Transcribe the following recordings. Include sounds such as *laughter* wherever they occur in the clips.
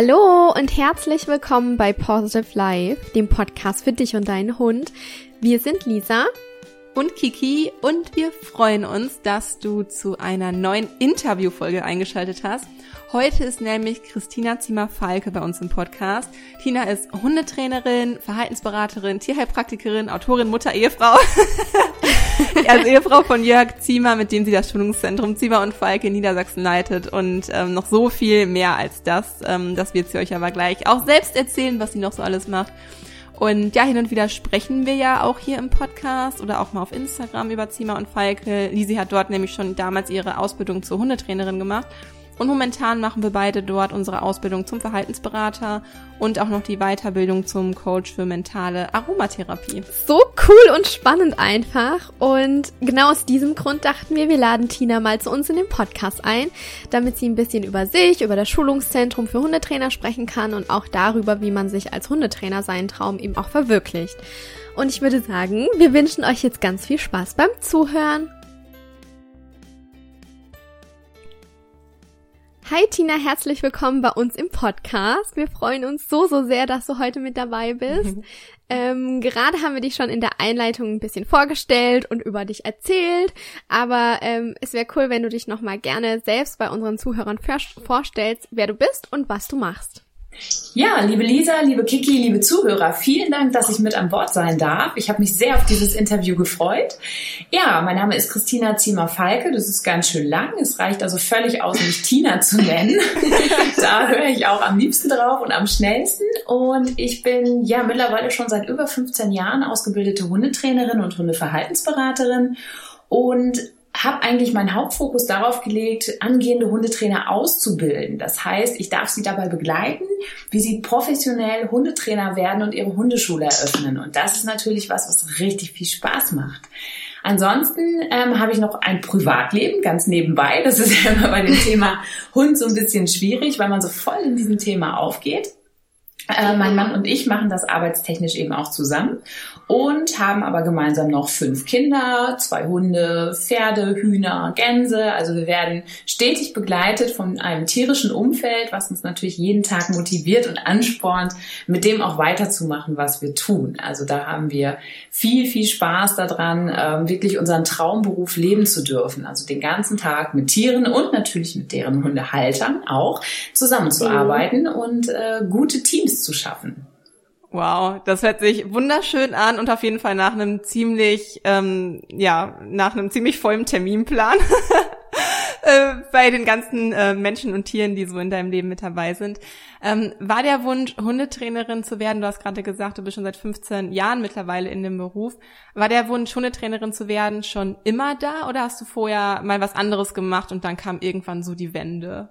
Hallo und herzlich willkommen bei Positive Life, dem Podcast für dich und deinen Hund. Wir sind Lisa und Kiki und wir freuen uns, dass du zu einer neuen Interviewfolge eingeschaltet hast. Heute ist nämlich Christina Zimmer-Falke bei uns im Podcast. Tina ist Hundetrainerin, Verhaltensberaterin, Tierheilpraktikerin, Autorin, Mutter, Ehefrau. *laughs* also Ehefrau von Jörg Ziemer, mit dem sie das Schulungszentrum Ziemer und Falke in Niedersachsen leitet und ähm, noch so viel mehr als das. Ähm, das wird sie euch aber gleich auch selbst erzählen, was sie noch so alles macht. Und ja, hin und wieder sprechen wir ja auch hier im Podcast oder auch mal auf Instagram über Ziemer und Falke. Lisi hat dort nämlich schon damals ihre Ausbildung zur Hundetrainerin gemacht und momentan machen wir beide dort unsere Ausbildung zum Verhaltensberater und auch noch die Weiterbildung zum Coach für mentale Aromatherapie. So cool und spannend einfach. Und genau aus diesem Grund dachten wir, wir laden Tina mal zu uns in den Podcast ein, damit sie ein bisschen über sich, über das Schulungszentrum für Hundetrainer sprechen kann und auch darüber, wie man sich als Hundetrainer seinen Traum eben auch verwirklicht. Und ich würde sagen, wir wünschen euch jetzt ganz viel Spaß beim Zuhören. Hi Tina, herzlich willkommen bei uns im Podcast. Wir freuen uns so, so sehr, dass du heute mit dabei bist. *laughs* ähm, gerade haben wir dich schon in der Einleitung ein bisschen vorgestellt und über dich erzählt, aber ähm, es wäre cool, wenn du dich nochmal gerne selbst bei unseren Zuhörern vorstellst, wer du bist und was du machst. Ja, liebe Lisa, liebe Kiki, liebe Zuhörer, vielen Dank, dass ich mit an Bord sein darf. Ich habe mich sehr auf dieses Interview gefreut. Ja, mein Name ist Christina Ziemer-Falke. Das ist ganz schön lang. Es reicht also völlig aus, mich Tina zu nennen. *laughs* da höre ich auch am liebsten drauf und am schnellsten. Und ich bin ja mittlerweile schon seit über 15 Jahren ausgebildete Hundetrainerin und Hundeverhaltensberaterin. Und habe eigentlich meinen Hauptfokus darauf gelegt, angehende Hundetrainer auszubilden. Das heißt, ich darf sie dabei begleiten, wie sie professionell Hundetrainer werden und ihre Hundeschule eröffnen. Und das ist natürlich was, was richtig viel Spaß macht. Ansonsten ähm, habe ich noch ein Privatleben ganz nebenbei. Das ist *laughs* ja immer bei dem Thema Hund so ein bisschen schwierig, weil man so voll in diesem Thema aufgeht. Äh, mein Mann und ich machen das arbeitstechnisch eben auch zusammen und haben aber gemeinsam noch fünf Kinder, zwei Hunde, Pferde, Hühner, Gänse. Also wir werden stetig begleitet von einem tierischen Umfeld, was uns natürlich jeden Tag motiviert und anspornt, mit dem auch weiterzumachen, was wir tun. Also da haben wir viel, viel Spaß daran, ähm, wirklich unseren Traumberuf leben zu dürfen. Also den ganzen Tag mit Tieren und natürlich mit deren Hundehaltern auch zusammenzuarbeiten mhm. und äh, gute Teams zu schaffen. Wow, das hört sich wunderschön an und auf jeden Fall nach einem ziemlich, ähm, ja, nach einem ziemlich vollen Terminplan *laughs* äh, bei den ganzen äh, Menschen und Tieren, die so in deinem Leben mit dabei sind. Ähm, war der Wunsch, Hundetrainerin zu werden? Du hast gerade gesagt, du bist schon seit 15 Jahren mittlerweile in dem Beruf. War der Wunsch, Hundetrainerin zu werden, schon immer da oder hast du vorher mal was anderes gemacht und dann kam irgendwann so die Wende?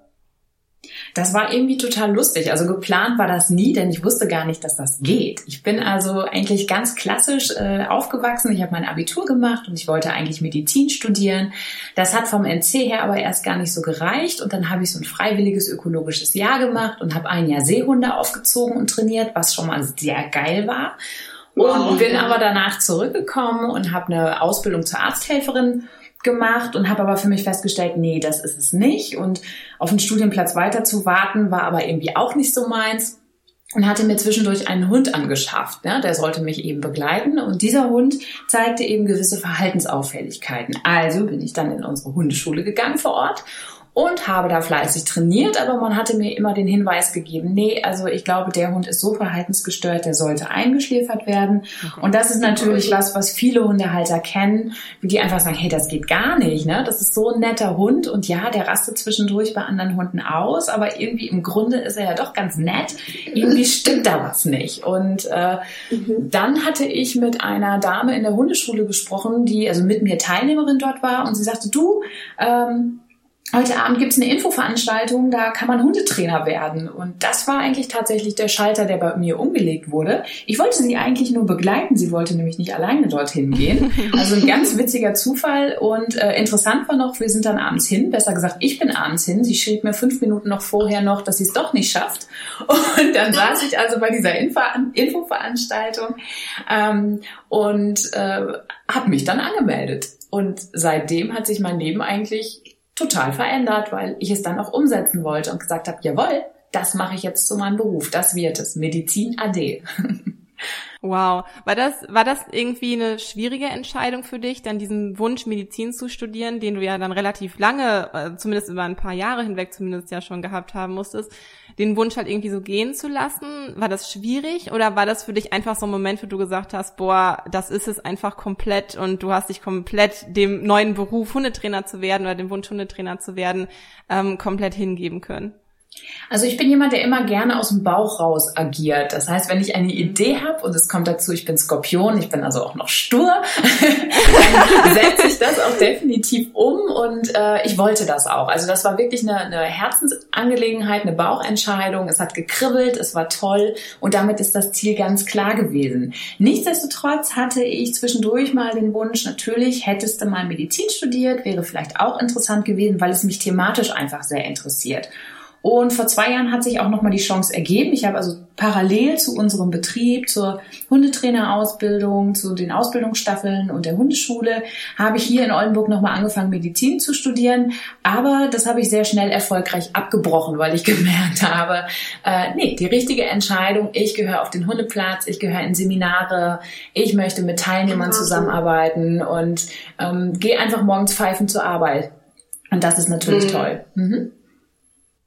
Das war irgendwie total lustig. Also geplant war das nie, denn ich wusste gar nicht, dass das geht. Ich bin also eigentlich ganz klassisch äh, aufgewachsen. Ich habe mein Abitur gemacht und ich wollte eigentlich Medizin studieren. Das hat vom NC her aber erst gar nicht so gereicht. Und dann habe ich so ein freiwilliges ökologisches Jahr gemacht und habe ein Jahr Seehunde aufgezogen und trainiert, was schon mal sehr geil war. Und bin aber danach zurückgekommen und habe eine Ausbildung zur Arzthelferin gemacht und habe aber für mich festgestellt, nee, das ist es nicht. Und auf den Studienplatz weiter zu warten, war aber irgendwie auch nicht so meins. Und hatte mir zwischendurch einen Hund angeschafft, ne? der sollte mich eben begleiten. Und dieser Hund zeigte eben gewisse Verhaltensauffälligkeiten. Also bin ich dann in unsere Hundeschule gegangen vor Ort und habe da fleißig trainiert, aber man hatte mir immer den Hinweis gegeben, nee, also ich glaube, der Hund ist so verhaltensgestört, der sollte eingeschläfert werden. Okay. Und das ist natürlich was, was viele Hundehalter kennen, wie die einfach sagen, hey, das geht gar nicht, ne? Das ist so ein netter Hund und ja, der rastet zwischendurch bei anderen Hunden aus, aber irgendwie im Grunde ist er ja doch ganz nett. Irgendwie stimmt da was nicht. Und äh, mhm. dann hatte ich mit einer Dame in der Hundeschule gesprochen, die also mit mir Teilnehmerin dort war und sie sagte, du, ähm, Heute Abend gibt es eine Infoveranstaltung, da kann man Hundetrainer werden. Und das war eigentlich tatsächlich der Schalter, der bei mir umgelegt wurde. Ich wollte sie eigentlich nur begleiten, sie wollte nämlich nicht alleine dorthin gehen. *laughs* Also ein ganz witziger Zufall. Und äh, interessant war noch, wir sind dann abends hin, besser gesagt, ich bin abends hin. Sie schrieb mir fünf Minuten noch vorher noch, dass sie es doch nicht schafft. *laughs* Und dann saß ich also bei dieser Info Infoveranstaltung ähm, und äh, habe mich dann angemeldet. Und seitdem hat sich mein Leben eigentlich total verändert, weil ich es dann auch umsetzen wollte und gesagt habe, jawohl, das mache ich jetzt zu meinem Beruf. Das wird es. Medizin AD. *laughs* Wow. War das, war das irgendwie eine schwierige Entscheidung für dich, dann diesen Wunsch, Medizin zu studieren, den du ja dann relativ lange, äh, zumindest über ein paar Jahre hinweg zumindest ja schon gehabt haben musstest, den Wunsch halt irgendwie so gehen zu lassen? War das schwierig oder war das für dich einfach so ein Moment, wo du gesagt hast, boah, das ist es einfach komplett und du hast dich komplett dem neuen Beruf Hundetrainer zu werden oder dem Wunsch Hundetrainer zu werden, ähm, komplett hingeben können? Also ich bin jemand, der immer gerne aus dem Bauch raus agiert. Das heißt, wenn ich eine Idee habe und es kommt dazu, ich bin Skorpion, ich bin also auch noch stur, *laughs* dann setze ich das auch definitiv um und äh, ich wollte das auch. Also das war wirklich eine, eine Herzensangelegenheit, eine Bauchentscheidung. Es hat gekribbelt, es war toll und damit ist das Ziel ganz klar gewesen. Nichtsdestotrotz hatte ich zwischendurch mal den Wunsch, natürlich hättest du mal Medizin studiert, wäre vielleicht auch interessant gewesen, weil es mich thematisch einfach sehr interessiert. Und vor zwei Jahren hat sich auch nochmal die Chance ergeben. Ich habe also parallel zu unserem Betrieb, zur Hundetrainerausbildung, zu den Ausbildungsstaffeln und der Hundeschule, habe ich hier in Oldenburg nochmal angefangen, Medizin zu studieren. Aber das habe ich sehr schnell erfolgreich abgebrochen, weil ich *laughs* gemerkt habe, äh, nee, die richtige Entscheidung, ich gehöre auf den Hundeplatz, ich gehöre in Seminare, ich möchte mit Teilnehmern zusammenarbeiten und ähm, gehe einfach morgens pfeifen zur Arbeit. Und das ist natürlich mhm. toll. Mhm.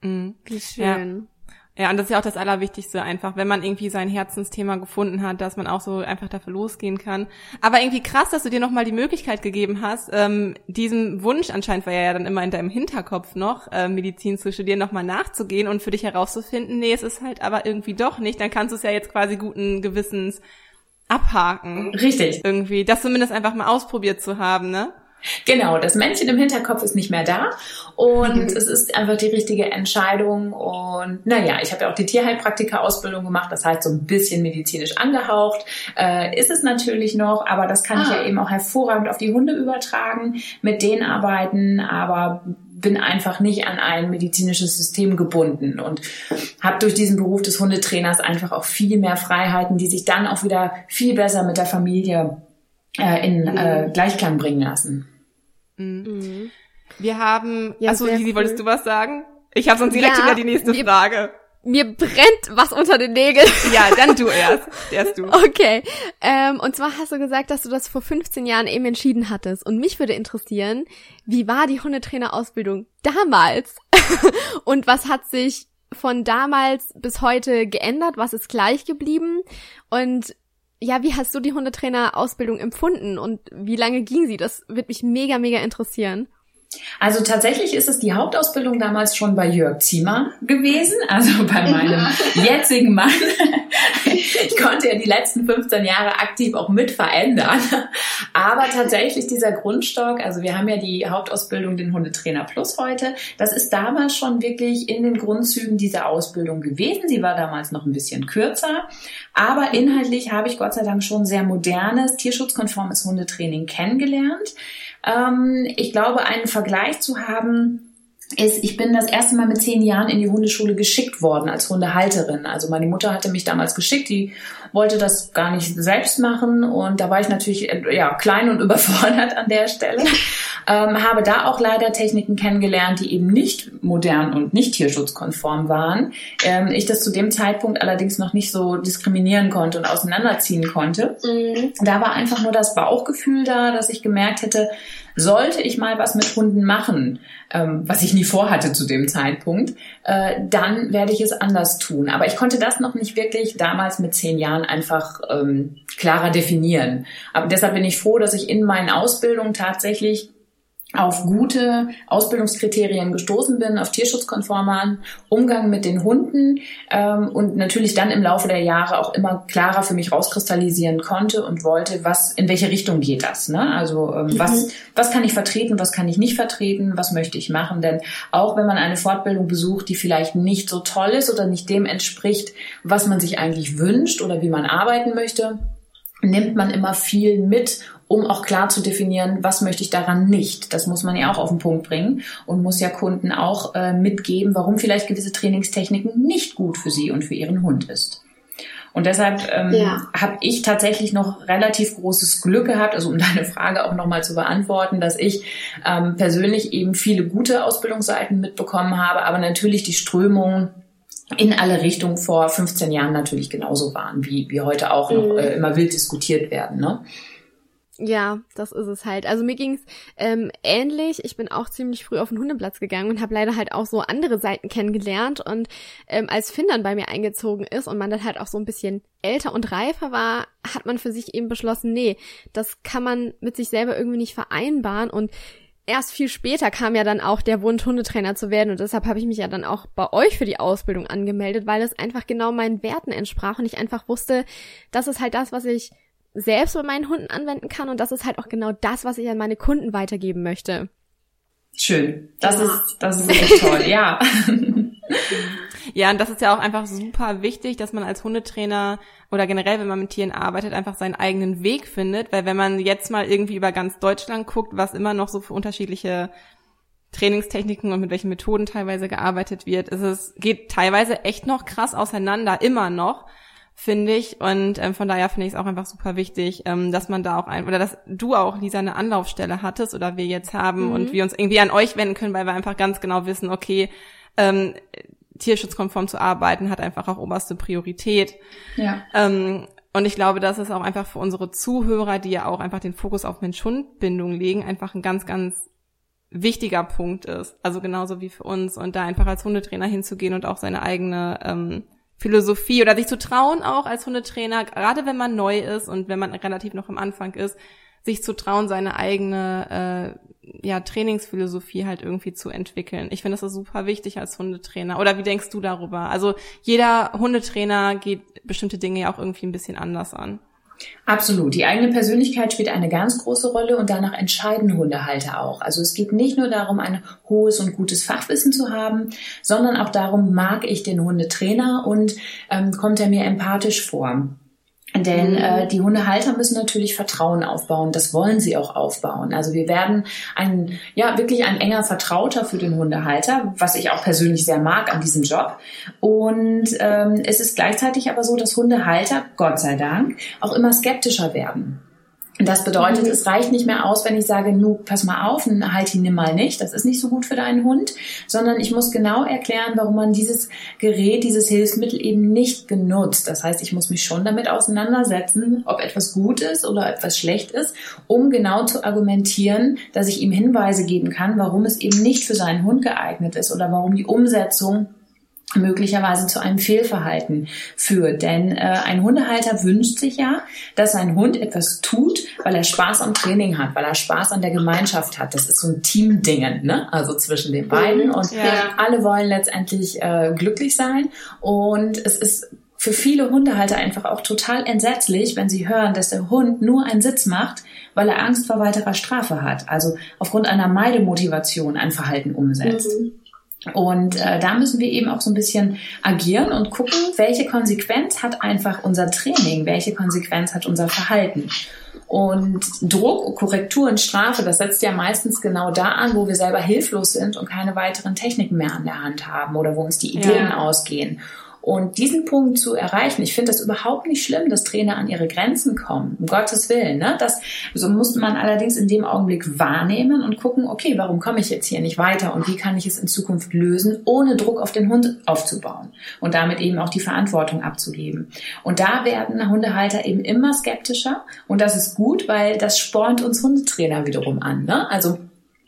Mhm. Wie schön. Ja. ja, und das ist ja auch das Allerwichtigste einfach, wenn man irgendwie sein Herzensthema gefunden hat, dass man auch so einfach dafür losgehen kann. Aber irgendwie krass, dass du dir nochmal die Möglichkeit gegeben hast, ähm, diesem Wunsch, anscheinend war ja dann immer in deinem Hinterkopf noch, äh, Medizin zu studieren, nochmal nachzugehen und für dich herauszufinden, nee, es ist halt aber irgendwie doch nicht. Dann kannst du es ja jetzt quasi guten Gewissens abhaken. Richtig. Irgendwie, das zumindest einfach mal ausprobiert zu haben, ne? Genau, das Männchen im Hinterkopf ist nicht mehr da und mhm. es ist einfach die richtige Entscheidung. Und naja, ich habe ja auch die Tierheilpraktika-Ausbildung gemacht, das heißt so ein bisschen medizinisch angehaucht. Äh, ist es natürlich noch, aber das kann ah. ich ja eben auch hervorragend auf die Hunde übertragen, mit denen arbeiten, aber bin einfach nicht an ein medizinisches System gebunden und habe durch diesen Beruf des Hundetrainers einfach auch viel mehr Freiheiten, die sich dann auch wieder viel besser mit der Familie äh, in äh, mhm. Gleichklang bringen lassen. Mhm. Wir haben, ja, achso, Lisi, cool. wolltest du was sagen? Ich habe sonst direkt ja, wieder die nächste mir, Frage. Mir brennt was unter den Nägeln. Ja, dann du erst. Erst du. *laughs* Okay. Ähm, und zwar hast du gesagt, dass du das vor 15 Jahren eben entschieden hattest. Und mich würde interessieren, wie war die Hundetrainerausbildung damals? *laughs* und was hat sich von damals bis heute geändert? Was ist gleich geblieben? Und ja, wie hast du die Hundetrainer-Ausbildung empfunden und wie lange ging sie? Das wird mich mega, mega interessieren. Also tatsächlich ist es die Hauptausbildung damals schon bei Jörg Ziemer gewesen, also bei meinem jetzigen Mann. Ich *laughs* konnte ja die letzten 15 Jahre aktiv auch mit verändern. Aber tatsächlich dieser Grundstock, also wir haben ja die Hauptausbildung den Hundetrainer Plus heute, das ist damals schon wirklich in den Grundzügen dieser Ausbildung gewesen. Sie war damals noch ein bisschen kürzer, aber inhaltlich habe ich Gott sei Dank schon sehr modernes, tierschutzkonformes Hundetraining kennengelernt. Ähm, ich glaube, einen Vergleich zu haben, ist, ich bin das erste Mal mit zehn Jahren in die Hundeschule geschickt worden als Hundehalterin. Also meine Mutter hatte mich damals geschickt, die wollte das gar nicht selbst machen und da war ich natürlich ja klein und *laughs* überfordert an der Stelle. Ähm, habe da auch leider Techniken kennengelernt, die eben nicht modern und nicht tierschutzkonform waren. Ähm, ich das zu dem Zeitpunkt allerdings noch nicht so diskriminieren konnte und auseinanderziehen konnte. Mhm. Da war einfach nur das Bauchgefühl da, dass ich gemerkt hätte, sollte ich mal was mit Hunden machen, ähm, was ich nie vorhatte zu dem Zeitpunkt, äh, dann werde ich es anders tun. Aber ich konnte das noch nicht wirklich damals mit zehn Jahren einfach ähm, klarer definieren. Aber deshalb bin ich froh, dass ich in meinen Ausbildungen tatsächlich auf gute Ausbildungskriterien gestoßen bin, auf tierschutzkonformen Umgang mit den Hunden ähm, und natürlich dann im Laufe der Jahre auch immer klarer für mich rauskristallisieren konnte und wollte, was in welche Richtung geht das. Ne? Also ähm, mhm. was, was kann ich vertreten, was kann ich nicht vertreten, was möchte ich machen. Denn auch wenn man eine Fortbildung besucht, die vielleicht nicht so toll ist oder nicht dem entspricht, was man sich eigentlich wünscht oder wie man arbeiten möchte, nimmt man immer viel mit um auch klar zu definieren, was möchte ich daran nicht. Das muss man ja auch auf den Punkt bringen und muss ja Kunden auch äh, mitgeben, warum vielleicht gewisse Trainingstechniken nicht gut für sie und für ihren Hund ist. Und deshalb ähm, ja. habe ich tatsächlich noch relativ großes Glück gehabt, also um *laughs* deine Frage auch nochmal zu beantworten, dass ich ähm, persönlich eben viele gute Ausbildungsseiten mitbekommen habe, aber natürlich die Strömung in alle Richtungen vor 15 Jahren natürlich genauso waren, wie, wie heute auch noch mhm. äh, immer wild diskutiert werden. Ne? Ja, das ist es halt. Also mir ging's ähm, ähnlich. Ich bin auch ziemlich früh auf den Hundeplatz gegangen und habe leider halt auch so andere Seiten kennengelernt. Und ähm, als Finn dann bei mir eingezogen ist und man dann halt auch so ein bisschen älter und reifer war, hat man für sich eben beschlossen, nee, das kann man mit sich selber irgendwie nicht vereinbaren. Und erst viel später kam ja dann auch der Wunsch, Hundetrainer zu werden. Und deshalb habe ich mich ja dann auch bei euch für die Ausbildung angemeldet, weil es einfach genau meinen Werten entsprach und ich einfach wusste, das ist halt das, was ich selbst bei meinen Hunden anwenden kann und das ist halt auch genau das, was ich an meine Kunden weitergeben möchte. Schön. Das ja. ist, das ist echt toll, ja. *laughs* Ja, und das ist ja auch einfach super wichtig, dass man als Hundetrainer oder generell, wenn man mit Tieren arbeitet, einfach seinen eigenen Weg findet, weil wenn man jetzt mal irgendwie über ganz Deutschland guckt, was immer noch so für unterschiedliche Trainingstechniken und mit welchen Methoden teilweise gearbeitet wird, ist es geht teilweise echt noch krass auseinander, immer noch finde ich. Und ähm, von daher finde ich es auch einfach super wichtig, ähm, dass man da auch ein, oder dass du auch, Lisa, eine Anlaufstelle hattest oder wir jetzt haben mhm. und wir uns irgendwie an euch wenden können, weil wir einfach ganz genau wissen, okay, ähm, tierschutzkonform zu arbeiten hat einfach auch oberste Priorität. Ja. Ähm, und ich glaube, dass es auch einfach für unsere Zuhörer, die ja auch einfach den Fokus auf Mensch-Hund-Bindung legen, einfach ein ganz, ganz wichtiger Punkt ist. Also genauso wie für uns. Und da einfach als Hundetrainer hinzugehen und auch seine eigene ähm, Philosophie oder sich zu trauen, auch als Hundetrainer, gerade wenn man neu ist und wenn man relativ noch am Anfang ist, sich zu trauen, seine eigene äh, ja, Trainingsphilosophie halt irgendwie zu entwickeln. Ich finde das ist super wichtig als Hundetrainer. Oder wie denkst du darüber? Also jeder Hundetrainer geht bestimmte Dinge ja auch irgendwie ein bisschen anders an. Absolut. Die eigene Persönlichkeit spielt eine ganz große Rolle und danach entscheiden Hundehalter auch. Also es geht nicht nur darum, ein hohes und gutes Fachwissen zu haben, sondern auch darum, mag ich den Hundetrainer und ähm, kommt er mir empathisch vor. Denn mhm. äh, die Hundehalter müssen natürlich Vertrauen aufbauen. Das wollen sie auch aufbauen. Also wir werden ein, ja, wirklich ein enger Vertrauter für den Hundehalter, was ich auch persönlich sehr mag an diesem Job. Und ähm, es ist gleichzeitig aber so, dass Hundehalter, Gott sei Dank, auch immer skeptischer werden. Das bedeutet, mhm. es reicht nicht mehr aus, wenn ich sage, nu, pass mal auf, halt ihn nimm mal nicht, das ist nicht so gut für deinen Hund, sondern ich muss genau erklären, warum man dieses Gerät, dieses Hilfsmittel eben nicht genutzt. Das heißt, ich muss mich schon damit auseinandersetzen, ob etwas gut ist oder etwas schlecht ist, um genau zu argumentieren, dass ich ihm Hinweise geben kann, warum es eben nicht für seinen Hund geeignet ist oder warum die Umsetzung möglicherweise zu einem Fehlverhalten führt. Denn äh, ein Hundehalter wünscht sich ja, dass sein Hund etwas tut, weil er Spaß am Training hat, weil er Spaß an der Gemeinschaft hat. Das ist so ein Teamdingen, ne? Also zwischen den beiden. Mhm. Und ja. alle wollen letztendlich äh, glücklich sein. Und es ist für viele Hundehalter einfach auch total entsetzlich, wenn sie hören, dass der Hund nur einen Sitz macht, weil er Angst vor weiterer Strafe hat. Also aufgrund einer Meidemotivation ein Verhalten umsetzt. Mhm. Und äh, da müssen wir eben auch so ein bisschen agieren und gucken, welche Konsequenz hat einfach unser Training, welche Konsequenz hat unser Verhalten. Und Druck, Korrektur und Strafe, das setzt ja meistens genau da an, wo wir selber hilflos sind und keine weiteren Techniken mehr an der Hand haben oder wo uns die Ideen ja. ausgehen. Und diesen Punkt zu erreichen, ich finde das überhaupt nicht schlimm, dass Trainer an ihre Grenzen kommen, um Gottes Willen. Ne? Das so muss man allerdings in dem Augenblick wahrnehmen und gucken, okay, warum komme ich jetzt hier nicht weiter und wie kann ich es in Zukunft lösen, ohne Druck auf den Hund aufzubauen und damit eben auch die Verantwortung abzugeben. Und da werden Hundehalter eben immer skeptischer und das ist gut, weil das spornt uns Hundetrainer wiederum an. Ne? Also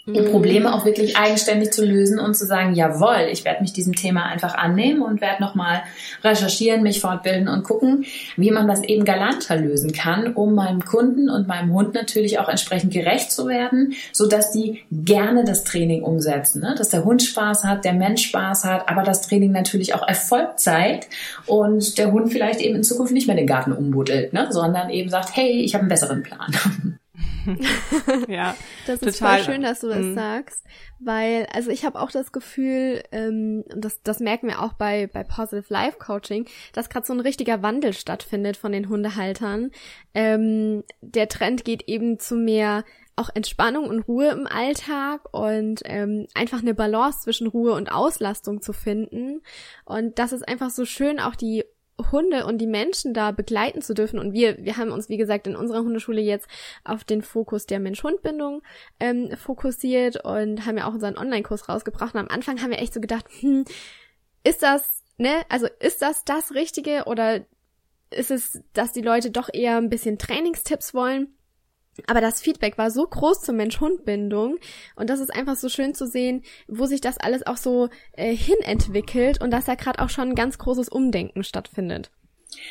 die mhm. Probleme auch wirklich eigenständig zu lösen und zu sagen, jawohl, ich werde mich diesem Thema einfach annehmen und werde nochmal recherchieren, mich fortbilden und gucken, wie man das eben galanter lösen kann, um meinem Kunden und meinem Hund natürlich auch entsprechend gerecht zu werden, so dass die gerne das Training umsetzen, ne? dass der Hund Spaß hat, der Mensch Spaß hat, aber das Training natürlich auch Erfolg zeigt und der Hund vielleicht eben in Zukunft nicht mehr den Garten umbuddelt, ne? sondern eben sagt, hey, ich habe einen besseren Plan. *laughs* *laughs* ja, das ist total voll schön, dass du das mhm. sagst, weil also ich habe auch das Gefühl, ähm, das, das merken wir auch bei bei Positive Life Coaching, dass gerade so ein richtiger Wandel stattfindet von den Hundehaltern. Ähm, der Trend geht eben zu mehr auch Entspannung und Ruhe im Alltag und ähm, einfach eine Balance zwischen Ruhe und Auslastung zu finden. Und das ist einfach so schön, auch die Hunde und die Menschen da begleiten zu dürfen. Und wir, wir haben uns, wie gesagt, in unserer Hundeschule jetzt auf den Fokus der Mensch-Hund-Bindung ähm, fokussiert und haben ja auch unseren Online-Kurs rausgebracht. Und am Anfang haben wir echt so gedacht, hm, ist das ne, also ist das das Richtige oder ist es, dass die Leute doch eher ein bisschen Trainingstipps wollen? Aber das Feedback war so groß zur Mensch-Hund-Bindung und das ist einfach so schön zu sehen, wo sich das alles auch so äh, hinentwickelt und dass da gerade auch schon ein ganz großes Umdenken stattfindet.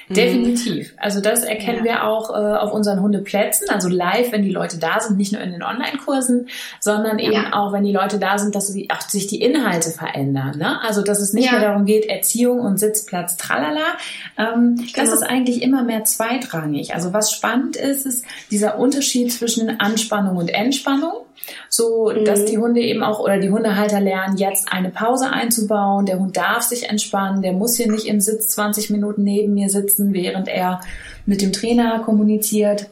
Mhm. Definitiv. Also das erkennen ja. wir auch äh, auf unseren Hundeplätzen, also live, wenn die Leute da sind, nicht nur in den Online-Kursen, sondern eben ja. auch, wenn die Leute da sind, dass sie, auch sich die Inhalte verändern. Ne? Also dass es nicht ja. mehr darum geht, Erziehung und Sitzplatz, tralala. Ähm, genau. Das ist eigentlich immer mehr zweitrangig. Also was spannend ist, ist dieser Unterschied zwischen Anspannung und Entspannung so mhm. dass die Hunde eben auch oder die Hundehalter lernen, jetzt eine Pause einzubauen. Der Hund darf sich entspannen, der muss hier nicht im Sitz 20 Minuten neben mir sitzen, während er mit dem Trainer kommuniziert.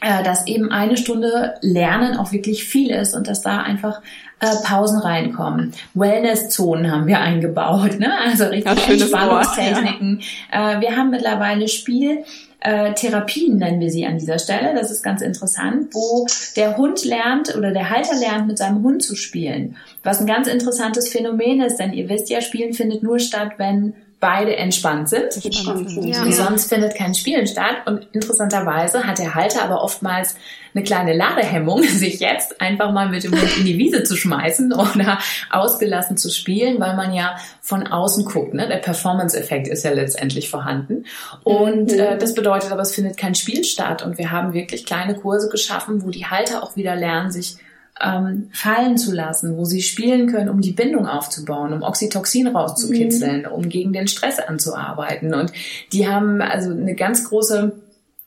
Äh, dass eben eine Stunde Lernen auch wirklich viel ist und dass da einfach äh, Pausen reinkommen. Wellness-Zonen haben wir eingebaut, ne? also richtig Entspannungstechniken. Ja. Äh, wir haben mittlerweile Spiel, äh, Therapien nennen wir sie an dieser Stelle. Das ist ganz interessant, wo der Hund lernt oder der Halter lernt, mit seinem Hund zu spielen. Was ein ganz interessantes Phänomen ist, denn ihr wisst ja, Spielen findet nur statt, wenn beide entspannt sind. Entspannt sind. Ja. Sonst findet kein Spielen statt. Und interessanterweise hat der Halter aber oftmals eine kleine Ladehemmung, *laughs* sich jetzt einfach mal mit dem Hund in die Wiese zu schmeißen oder ausgelassen zu spielen, weil man ja von außen guckt. Ne? Der Performance-Effekt ist ja letztendlich vorhanden. Und mhm. äh, das bedeutet aber, es findet kein Spiel statt. Und wir haben wirklich kleine Kurse geschaffen, wo die Halter auch wieder lernen, sich ähm, fallen zu lassen, wo sie spielen können, um die Bindung aufzubauen, um Oxytocin rauszukitzeln, mhm. um gegen den Stress anzuarbeiten. Und die haben also eine ganz große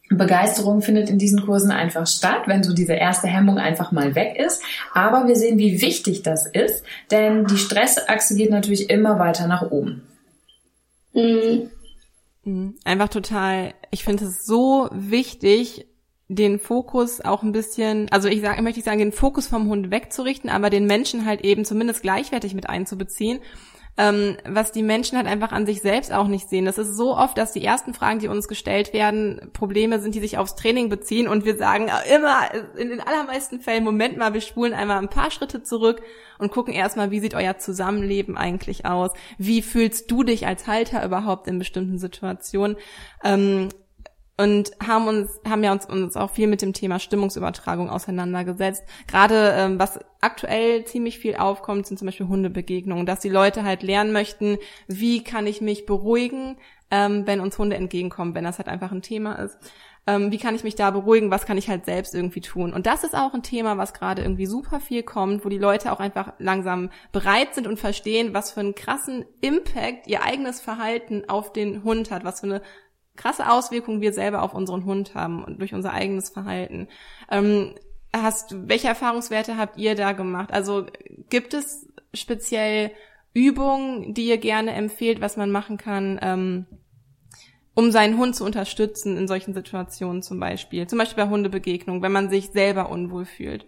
Begeisterung findet in diesen Kursen einfach statt, wenn so diese erste Hemmung einfach mal weg ist. Aber wir sehen, wie wichtig das ist, denn die Stressachse geht natürlich immer weiter nach oben. Mhm. mhm. Einfach total, ich finde es so wichtig, den Fokus auch ein bisschen, also ich sage, möchte ich sagen, den Fokus vom Hund wegzurichten, aber den Menschen halt eben zumindest gleichwertig mit einzubeziehen, ähm, was die Menschen halt einfach an sich selbst auch nicht sehen. Das ist so oft, dass die ersten Fragen, die uns gestellt werden, Probleme sind, die sich aufs Training beziehen und wir sagen immer in den allermeisten Fällen, Moment mal, wir spulen einmal ein paar Schritte zurück und gucken erstmal, wie sieht euer Zusammenleben eigentlich aus? Wie fühlst du dich als Halter überhaupt in bestimmten Situationen? Ähm, und haben uns haben ja uns, uns auch viel mit dem Thema Stimmungsübertragung auseinandergesetzt. Gerade ähm, was aktuell ziemlich viel aufkommt, sind zum Beispiel Hundebegegnungen, dass die Leute halt lernen möchten, wie kann ich mich beruhigen, ähm, wenn uns Hunde entgegenkommen, wenn das halt einfach ein Thema ist. Ähm, wie kann ich mich da beruhigen? Was kann ich halt selbst irgendwie tun? Und das ist auch ein Thema, was gerade irgendwie super viel kommt, wo die Leute auch einfach langsam bereit sind und verstehen, was für einen krassen Impact ihr eigenes Verhalten auf den Hund hat, was für eine krasse Auswirkungen wir selber auf unseren Hund haben und durch unser eigenes Verhalten. Ähm, hast, welche Erfahrungswerte habt ihr da gemacht? Also gibt es speziell Übungen, die ihr gerne empfehlt, was man machen kann, ähm, um seinen Hund zu unterstützen in solchen Situationen zum Beispiel? Zum Beispiel bei Hundebegegnungen, wenn man sich selber unwohl fühlt.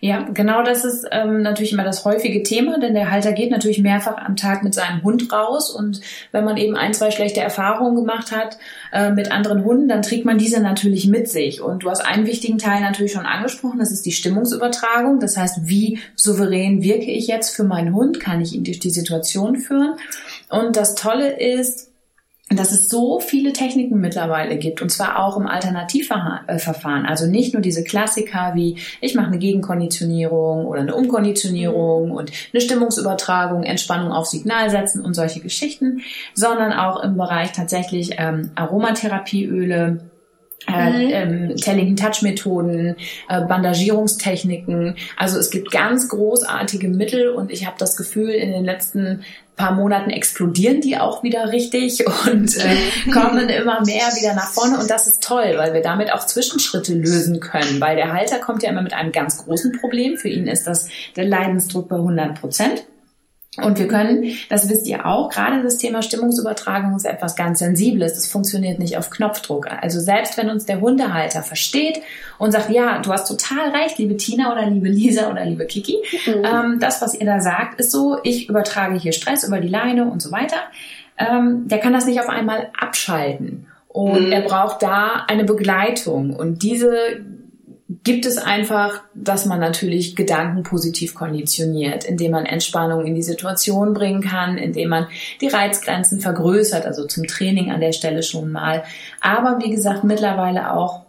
Ja, genau das ist ähm, natürlich immer das häufige Thema, denn der Halter geht natürlich mehrfach am Tag mit seinem Hund raus und wenn man eben ein, zwei schlechte Erfahrungen gemacht hat äh, mit anderen Hunden, dann trägt man diese natürlich mit sich. Und du hast einen wichtigen Teil natürlich schon angesprochen, das ist die Stimmungsübertragung. Das heißt, wie souverän wirke ich jetzt für meinen Hund? Kann ich ihn durch die Situation führen? Und das Tolle ist, dass es so viele Techniken mittlerweile gibt und zwar auch im Alternativverfahren. Also nicht nur diese Klassiker wie ich mache eine Gegenkonditionierung oder eine Umkonditionierung mhm. und eine Stimmungsübertragung, Entspannung auf Signal setzen und solche Geschichten, sondern auch im Bereich tatsächlich ähm, Aromatherapieöle, äh, mhm. ähm, Telling Touch Methoden, äh, Bandagierungstechniken. Also es gibt ganz großartige Mittel und ich habe das Gefühl, in den letzten paar Monaten explodieren die auch wieder richtig und äh, kommen immer mehr wieder nach vorne und das ist toll, weil wir damit auch Zwischenschritte lösen können, weil der Halter kommt ja immer mit einem ganz großen Problem. Für ihn ist das der Leidensdruck bei 100 Prozent. Und wir können, das wisst ihr auch, gerade das Thema Stimmungsübertragung ist etwas ganz Sensibles. Das funktioniert nicht auf Knopfdruck. Also selbst wenn uns der Hundehalter versteht und sagt, ja, du hast total recht, liebe Tina oder liebe Lisa oder liebe Kiki, mhm. ähm, das, was ihr da sagt, ist so, ich übertrage hier Stress über die Leine und so weiter. Ähm, der kann das nicht auf einmal abschalten. Und mhm. er braucht da eine Begleitung. Und diese gibt es einfach, dass man natürlich Gedanken positiv konditioniert, indem man Entspannung in die Situation bringen kann, indem man die Reizgrenzen vergrößert, also zum Training an der Stelle schon mal. Aber wie gesagt, mittlerweile auch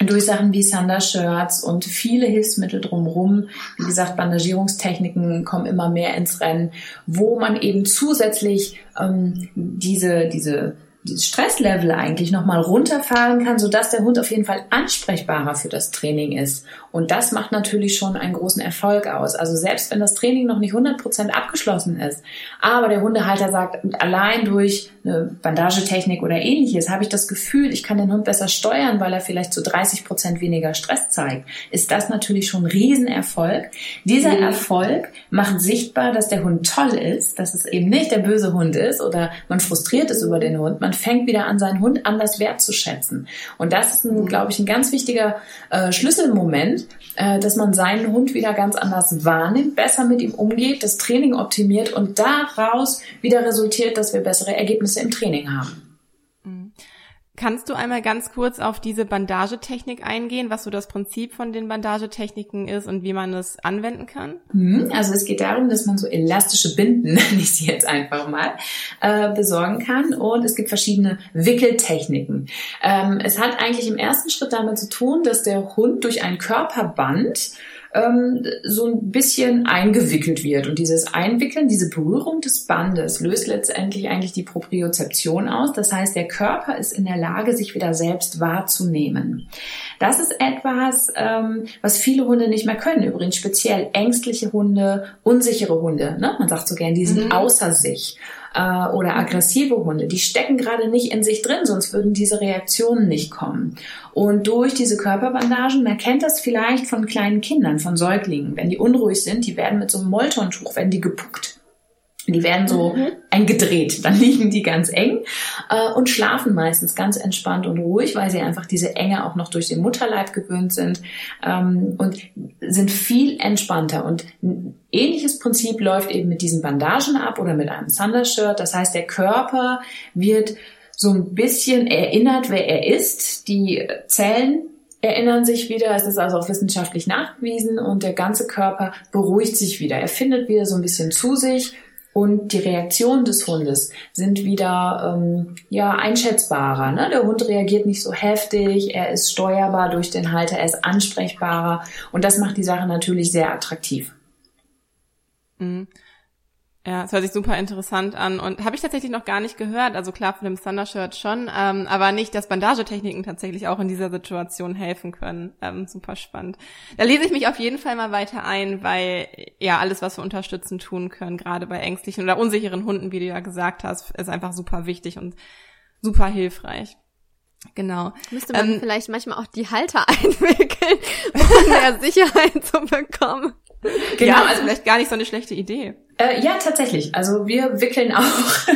durch Sachen wie Thunder Shirts und viele Hilfsmittel drumherum. Wie gesagt, Bandagierungstechniken kommen immer mehr ins Rennen, wo man eben zusätzlich ähm, diese, diese Stresslevel eigentlich nochmal runterfahren kann, sodass der Hund auf jeden Fall ansprechbarer für das Training ist. Und das macht natürlich schon einen großen Erfolg aus. Also selbst wenn das Training noch nicht 100% abgeschlossen ist, aber der Hundehalter sagt, allein durch eine Bandagetechnik oder ähnliches habe ich das Gefühl, ich kann den Hund besser steuern, weil er vielleicht zu 30% weniger Stress zeigt, ist das natürlich schon ein Riesenerfolg. Dieser mhm. Erfolg macht sichtbar, dass der Hund toll ist, dass es eben nicht der böse Hund ist oder man frustriert ist über den Hund. Man fängt wieder an, seinen Hund anders wertzuschätzen. Und das ist, ein, glaube ich, ein ganz wichtiger äh, Schlüsselmoment, dass man seinen Hund wieder ganz anders wahrnimmt, besser mit ihm umgeht, das Training optimiert und daraus wieder resultiert, dass wir bessere Ergebnisse im Training haben. Kannst du einmal ganz kurz auf diese Bandagetechnik eingehen, was so das Prinzip von den Bandagetechniken ist und wie man es anwenden kann? Mhm, also es geht darum, dass man so elastische Binden, *laughs* nenne ich sie jetzt einfach mal, äh, besorgen kann. Und es gibt verschiedene Wickeltechniken. Ähm, es hat eigentlich im ersten Schritt damit zu tun, dass der Hund durch ein Körperband ähm, so ein bisschen eingewickelt wird. Und dieses Einwickeln, diese Berührung des Bandes löst letztendlich eigentlich die Propriozeption aus. Das heißt, der Körper ist in der Lage, sich wieder selbst wahrzunehmen. Das ist etwas, ähm, was viele Hunde nicht mehr können. Übrigens speziell ängstliche Hunde, unsichere Hunde. Ne? Man sagt so gern, die sind mhm. außer sich äh, oder aggressive Hunde, die stecken gerade nicht in sich drin, sonst würden diese Reaktionen nicht kommen. Und durch diese Körperbandagen, man kennt das vielleicht von kleinen Kindern, von Säuglingen, wenn die unruhig sind, die werden mit so einem Moltontuch, werden die gepuckt. Die werden so mhm. eingedreht. Dann *laughs* liegen die ganz eng äh, und schlafen meistens ganz entspannt und ruhig, weil sie einfach diese Enge auch noch durch den Mutterleib gewöhnt sind ähm, und sind viel entspannter. Und ein ähnliches Prinzip läuft eben mit diesen Bandagen ab oder mit einem Thundershirt. Das heißt, der Körper wird so ein bisschen erinnert, wer er ist. Die Zellen erinnern sich wieder, es ist also auch wissenschaftlich nachgewiesen und der ganze Körper beruhigt sich wieder. Er findet wieder so ein bisschen zu sich und die Reaktionen des Hundes sind wieder ähm, ja einschätzbarer. Ne? Der Hund reagiert nicht so heftig, er ist steuerbar durch den Halter, er ist ansprechbarer und das macht die Sache natürlich sehr attraktiv. Mhm. Ja, es hört sich super interessant an und habe ich tatsächlich noch gar nicht gehört. Also klar von dem Thundershirt schon, ähm, aber nicht, dass Bandagetechniken tatsächlich auch in dieser Situation helfen können. Ähm, super spannend. Da lese ich mich auf jeden Fall mal weiter ein, weil ja alles, was wir unterstützen tun können, gerade bei ängstlichen oder unsicheren Hunden, wie du ja gesagt hast, ist einfach super wichtig und super hilfreich. Genau. Müsste man ähm, vielleicht manchmal auch die Halter *laughs* einwickeln, um mehr *laughs* Sicherheit zu bekommen. Genau, ja, also vielleicht gar nicht so eine schlechte Idee. Äh, ja, tatsächlich. Also wir wickeln auch *laughs*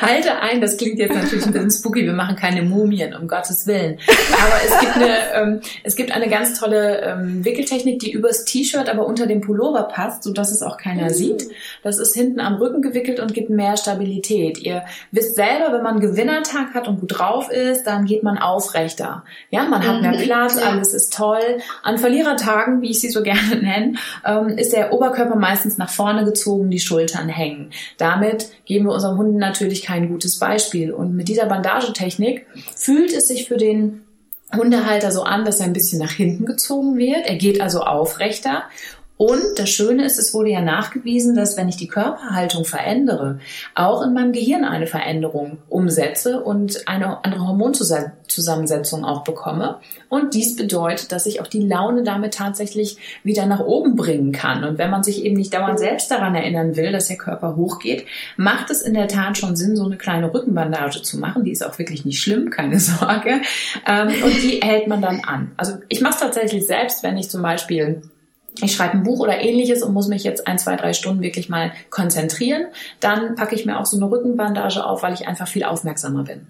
Halte ein, das klingt jetzt natürlich ein bisschen spooky, wir machen keine Mumien, um Gottes Willen. Aber es gibt eine, ähm, es gibt eine ganz tolle ähm, Wickeltechnik, die übers T-Shirt, aber unter dem Pullover passt, so dass es auch keiner mhm. sieht. Das ist hinten am Rücken gewickelt und gibt mehr Stabilität. Ihr wisst selber, wenn man einen Gewinnertag hat und gut drauf ist, dann geht man aufrechter. Ja, man hat mehr mhm. Platz, alles ist toll. An Verlierertagen, wie ich sie so gerne *laughs* nenne, ähm, ist der Oberkörper meistens nach vorne gezogen, die Schultern hängen. Damit geben wir unserem Hunden natürlich kein gutes Beispiel. Und mit dieser Bandagetechnik fühlt es sich für den Hundehalter so an, dass er ein bisschen nach hinten gezogen wird. Er geht also aufrechter und das Schöne ist, es wurde ja nachgewiesen, dass wenn ich die Körperhaltung verändere, auch in meinem Gehirn eine Veränderung umsetze und eine andere Hormonzusammensetzung auch bekomme. Und dies bedeutet, dass ich auch die Laune damit tatsächlich wieder nach oben bringen kann. Und wenn man sich eben nicht dauernd selbst daran erinnern will, dass der Körper hochgeht, macht es in der Tat schon Sinn, so eine kleine Rückenbandage zu machen. Die ist auch wirklich nicht schlimm, keine *laughs* Sorge. Ähm, und die hält man dann an. Also ich mache es tatsächlich selbst, wenn ich zum Beispiel ich schreibe ein Buch oder ähnliches und muss mich jetzt ein, zwei, drei Stunden wirklich mal konzentrieren, dann packe ich mir auch so eine Rückenbandage auf, weil ich einfach viel aufmerksamer bin.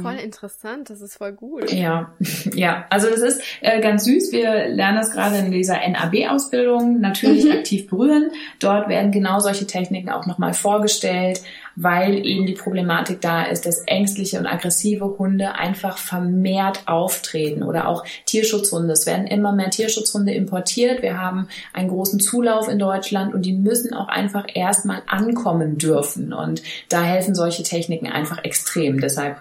Voll interessant, das ist voll gut. Ja, *laughs* ja, also das ist äh, ganz süß. Wir lernen das gerade in dieser NAB-Ausbildung, natürlich mhm. aktiv berühren. Dort werden genau solche Techniken auch nochmal vorgestellt. Weil eben die Problematik da ist, dass ängstliche und aggressive Hunde einfach vermehrt auftreten oder auch Tierschutzhunde. Es werden immer mehr Tierschutzhunde importiert. Wir haben einen großen Zulauf in Deutschland und die müssen auch einfach erstmal ankommen dürfen. Und da helfen solche Techniken einfach extrem. Deshalb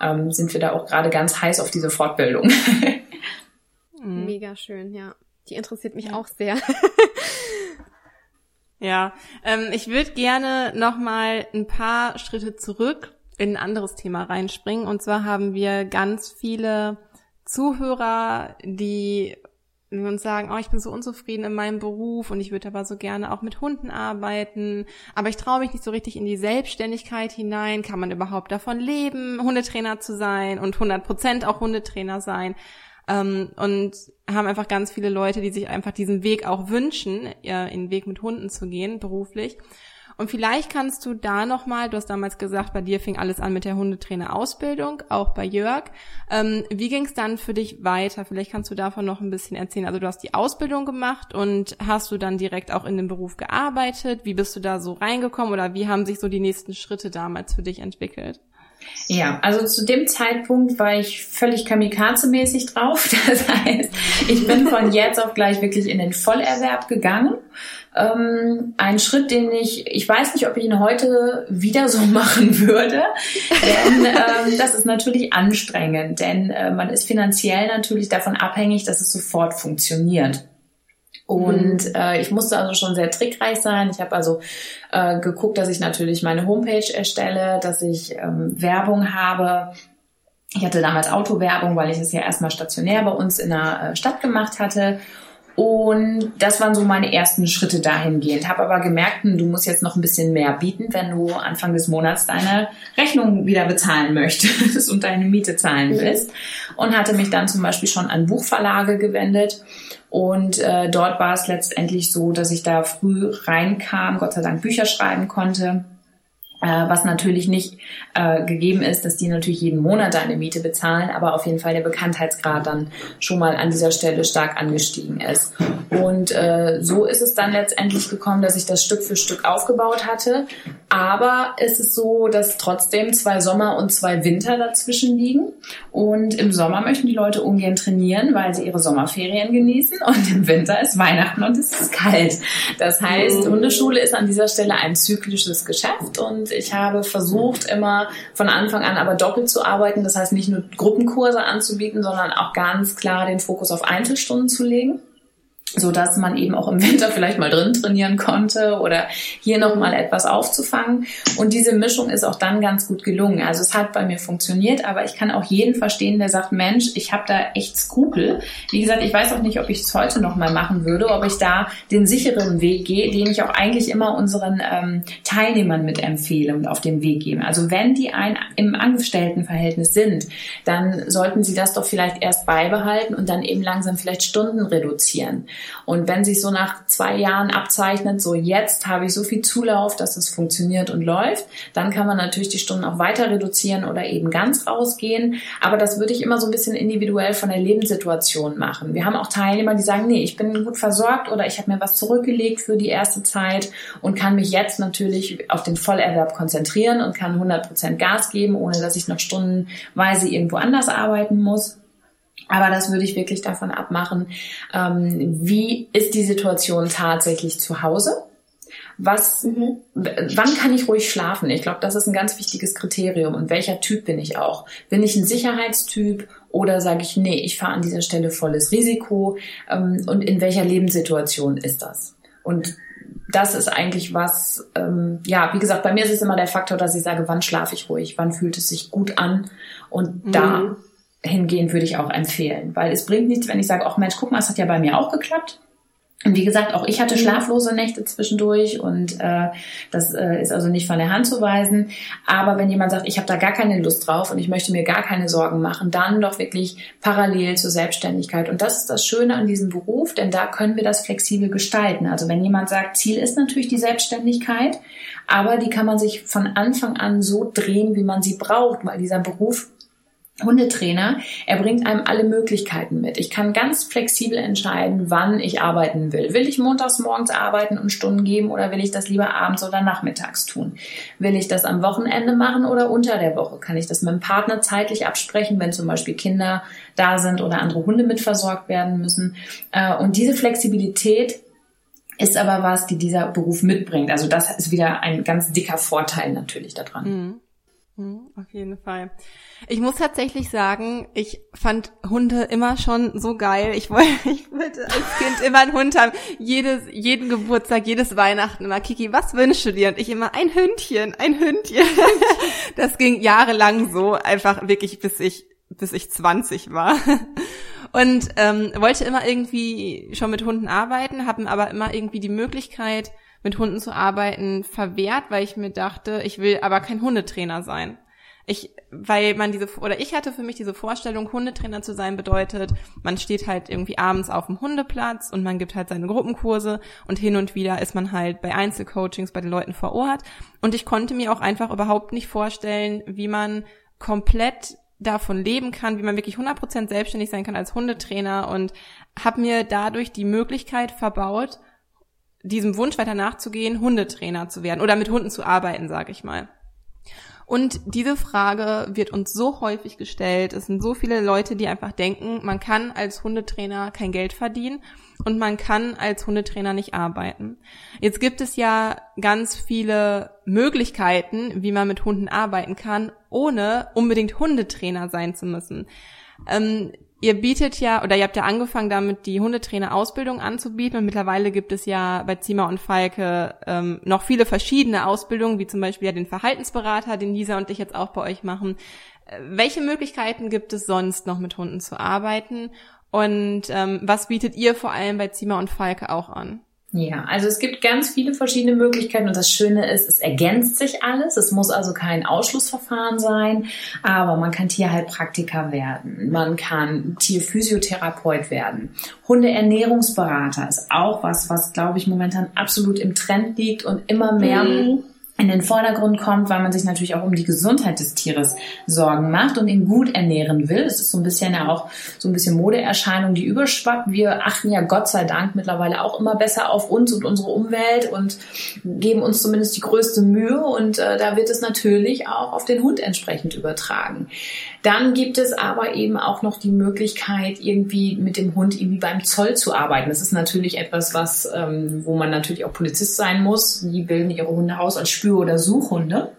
ähm, sind wir da auch gerade ganz heiß auf diese Fortbildung. *laughs* Mega schön, ja. Die interessiert mich ja. auch sehr. Ja, ähm, ich würde gerne noch mal ein paar Schritte zurück in ein anderes Thema reinspringen. Und zwar haben wir ganz viele Zuhörer, die uns sagen, oh, ich bin so unzufrieden in meinem Beruf und ich würde aber so gerne auch mit Hunden arbeiten, aber ich traue mich nicht so richtig in die Selbstständigkeit hinein. Kann man überhaupt davon leben, Hundetrainer zu sein und 100 Prozent auch Hundetrainer sein? Ähm, und haben einfach ganz viele Leute, die sich einfach diesen Weg auch wünschen, ja, in den Weg mit Hunden zu gehen, beruflich. Und vielleicht kannst du da nochmal, du hast damals gesagt, bei dir fing alles an mit der Hundetrainer-Ausbildung, auch bei Jörg. Ähm, wie ging es dann für dich weiter? Vielleicht kannst du davon noch ein bisschen erzählen. Also du hast die Ausbildung gemacht und hast du dann direkt auch in dem Beruf gearbeitet? Wie bist du da so reingekommen oder wie haben sich so die nächsten Schritte damals für dich entwickelt? Ja, also zu dem Zeitpunkt war ich völlig kamikaze-mäßig drauf. *laughs* Das heißt, ich bin von jetzt auf gleich wirklich in den Vollerwerb gegangen. Ähm, ein Schritt, den ich, ich weiß nicht, ob ich ihn heute wieder so *laughs* machen würde, denn ähm, das ist natürlich anstrengend, denn äh, man ist finanziell natürlich davon abhängig, dass es sofort funktioniert. Und mhm. äh, ich musste also schon sehr trickreich sein. Ich habe also äh, geguckt, dass ich natürlich meine Homepage erstelle, dass ich ähm, Werbung habe. Ich hatte damals Autowerbung, weil ich es ja erstmal stationär bei uns in der äh, Stadt gemacht hatte. Und das waren so meine ersten Schritte dahingehend. Habe aber gemerkt, hm, du musst jetzt noch ein bisschen mehr bieten, wenn du Anfang des Monats deine Rechnung wieder bezahlen möchtest *laughs* und deine Miete zahlen willst. Und hatte mich dann zum Beispiel schon an Buchverlage gewendet und äh, dort war es letztendlich so, dass ich da früh reinkam, Gott sei Dank Bücher schreiben konnte. Äh, was natürlich nicht äh, gegeben ist, dass die natürlich jeden Monat eine Miete bezahlen, aber auf jeden Fall der Bekanntheitsgrad dann schon mal an dieser Stelle stark angestiegen ist. Und äh, so ist es dann letztendlich gekommen, dass ich das Stück für Stück aufgebaut hatte. Aber es ist so, dass trotzdem zwei Sommer und zwei Winter dazwischen liegen. Und im Sommer möchten die Leute ungern trainieren, weil sie ihre Sommerferien genießen. Und im Winter ist Weihnachten und es ist kalt. Das heißt, mhm. Hundeschule ist an dieser Stelle ein zyklisches Geschäft. Und ich habe versucht, immer von Anfang an aber doppelt zu arbeiten. Das heißt, nicht nur Gruppenkurse anzubieten, sondern auch ganz klar den Fokus auf Einzelstunden zu legen so dass man eben auch im Winter vielleicht mal drin trainieren konnte oder hier noch mal etwas aufzufangen. Und diese Mischung ist auch dann ganz gut gelungen. Also es hat bei mir funktioniert, aber ich kann auch jeden verstehen, der sagt, Mensch, ich habe da echt Skrupel. Wie gesagt, ich weiß auch nicht, ob ich es heute noch mal machen würde, ob ich da den sicheren Weg gehe, den ich auch eigentlich immer unseren ähm, Teilnehmern mitempfehle und auf den Weg gebe. Also wenn die ein im Angestelltenverhältnis sind, dann sollten sie das doch vielleicht erst beibehalten und dann eben langsam vielleicht Stunden reduzieren. Und wenn sich so nach zwei Jahren abzeichnet, so jetzt habe ich so viel Zulauf, dass es funktioniert und läuft, dann kann man natürlich die Stunden auch weiter reduzieren oder eben ganz rausgehen. Aber das würde ich immer so ein bisschen individuell von der Lebenssituation machen. Wir haben auch Teilnehmer, die sagen, nee, ich bin gut versorgt oder ich habe mir was zurückgelegt für die erste Zeit und kann mich jetzt natürlich auf den Vollerwerb konzentrieren und kann 100 Prozent Gas geben, ohne dass ich noch stundenweise irgendwo anders arbeiten muss. Aber das würde ich wirklich davon abmachen, ähm, wie ist die Situation tatsächlich zu Hause? Was, mhm. wann kann ich ruhig schlafen? Ich glaube, das ist ein ganz wichtiges Kriterium. Und welcher Typ bin ich auch? Bin ich ein Sicherheitstyp oder sage ich, nee, ich fahre an dieser Stelle volles Risiko? Ähm, und in welcher Lebenssituation ist das? Und das ist eigentlich was, ähm, ja, wie gesagt, bei mir ist es immer der Faktor, dass ich sage, wann schlafe ich ruhig, wann fühlt es sich gut an? Und mhm. da hingehen würde ich auch empfehlen, weil es bringt nichts, wenn ich sage, ach Mensch, guck mal, es hat ja bei mir auch geklappt. Und wie gesagt, auch ich hatte mhm. schlaflose Nächte zwischendurch und äh, das äh, ist also nicht von der Hand zu weisen. Aber wenn jemand sagt, ich habe da gar keine Lust drauf und ich möchte mir gar keine Sorgen machen, dann doch wirklich parallel zur Selbstständigkeit. Und das ist das Schöne an diesem Beruf, denn da können wir das flexibel gestalten. Also wenn jemand sagt, Ziel ist natürlich die Selbstständigkeit, aber die kann man sich von Anfang an so drehen, wie man sie braucht, weil dieser Beruf Hundetrainer, er bringt einem alle Möglichkeiten mit. Ich kann ganz flexibel entscheiden, wann ich arbeiten will. Will ich montags morgens arbeiten und Stunden geben oder will ich das lieber abends oder nachmittags tun? Will ich das am Wochenende machen oder unter der Woche? Kann ich das mit dem Partner zeitlich absprechen, wenn zum Beispiel Kinder da sind oder andere Hunde mitversorgt werden müssen? Äh, und diese Flexibilität ist aber was, die dieser Beruf mitbringt. Also das ist wieder ein ganz dicker Vorteil natürlich daran. Mhm. Mhm, auf jeden Fall. Ich muss tatsächlich sagen, ich fand Hunde immer schon so geil. Ich wollte, *laughs* ich wollte als Kind immer einen Hund haben. Jedes, jeden Geburtstag, jedes Weihnachten immer. Kiki, was wünschst du dir? Und ich immer ein Hündchen, ein Hündchen. *laughs* Das ging jahrelang so, einfach wirklich bis ich, bis ich 20 war. Und ähm, wollte immer irgendwie schon mit Hunden arbeiten, haben aber immer irgendwie die Möglichkeit, mit Hunden zu arbeiten, verwehrt, weil ich mir dachte, ich will aber kein Hundetrainer sein. Ich, weil man diese, oder ich hatte für mich diese Vorstellung, Hundetrainer zu sein bedeutet, man steht halt irgendwie abends auf dem Hundeplatz und man gibt halt seine Gruppenkurse und hin und wieder ist man halt bei Einzelcoachings bei den Leuten vor Ort. Und ich konnte mir auch einfach überhaupt nicht vorstellen, wie man komplett davon leben kann, wie man wirklich 100% selbstständig sein kann als Hundetrainer und habe mir dadurch die Möglichkeit verbaut, diesem Wunsch weiter nachzugehen, Hundetrainer zu werden oder mit Hunden zu arbeiten, sage ich mal. Und diese Frage wird uns so häufig gestellt. Es sind so viele Leute, die einfach denken, man kann als Hundetrainer kein Geld verdienen und man kann als Hundetrainer nicht arbeiten. Jetzt gibt es ja ganz viele Möglichkeiten, wie man mit Hunden arbeiten kann, ohne unbedingt Hundetrainer sein zu müssen. Ähm, Ihr bietet ja, oder ihr habt ja angefangen damit, die Hundetrainer-Ausbildung anzubieten und mittlerweile gibt es ja bei Zima und Falke ähm, noch viele verschiedene Ausbildungen, wie zum Beispiel ja den Verhaltensberater, den Lisa und ich jetzt auch bei euch machen. Äh, welche Möglichkeiten gibt es sonst noch mit Hunden zu arbeiten und ähm, was bietet ihr vor allem bei Zima und Falke auch an? Ja, also es gibt ganz viele verschiedene Möglichkeiten und das Schöne ist, es ergänzt sich alles. Es muss also kein Ausschlussverfahren sein, aber man kann Tierheilpraktiker werden, man kann Tierphysiotherapeut werden. Hundeernährungsberater ist auch was, was glaube ich momentan absolut im Trend liegt und immer mehr mhm in den Vordergrund kommt, weil man sich natürlich auch um die Gesundheit des Tieres Sorgen macht und ihn gut ernähren will. Es ist so ein bisschen ja auch so ein bisschen Modeerscheinung, die überschwappt. Wir achten ja Gott sei Dank mittlerweile auch immer besser auf uns und unsere Umwelt und geben uns zumindest die größte Mühe und äh, da wird es natürlich auch auf den Hund entsprechend übertragen. Dann gibt es aber eben auch noch die Möglichkeit, irgendwie mit dem Hund irgendwie beim Zoll zu arbeiten. Das ist natürlich etwas, was, ähm, wo man natürlich auch Polizist sein muss. Die bilden ihre Hunde aus als Spür- oder Suchhunde.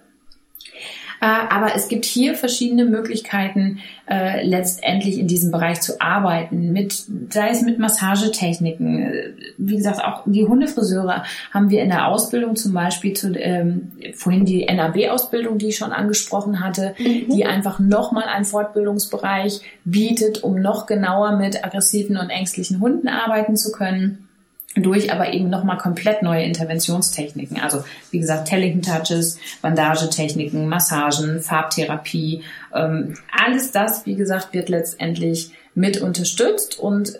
Äh, aber es gibt hier verschiedene Möglichkeiten, äh, letztendlich in diesem Bereich zu arbeiten, mit, sei es mit Massagetechniken. Äh, wie gesagt, auch die Hundefriseure haben wir in der Ausbildung zum Beispiel zu, ähm, vorhin die NAB-Ausbildung, die ich schon angesprochen hatte, mhm. die einfach nochmal einen Fortbildungsbereich bietet, um noch genauer mit aggressiven und ängstlichen Hunden arbeiten zu können durch aber eben nochmal komplett neue Interventionstechniken. Also wie gesagt, Tellington Touches, Bandagetechniken, Massagen, Farbtherapie, ähm, alles das, wie gesagt, wird letztendlich mit unterstützt und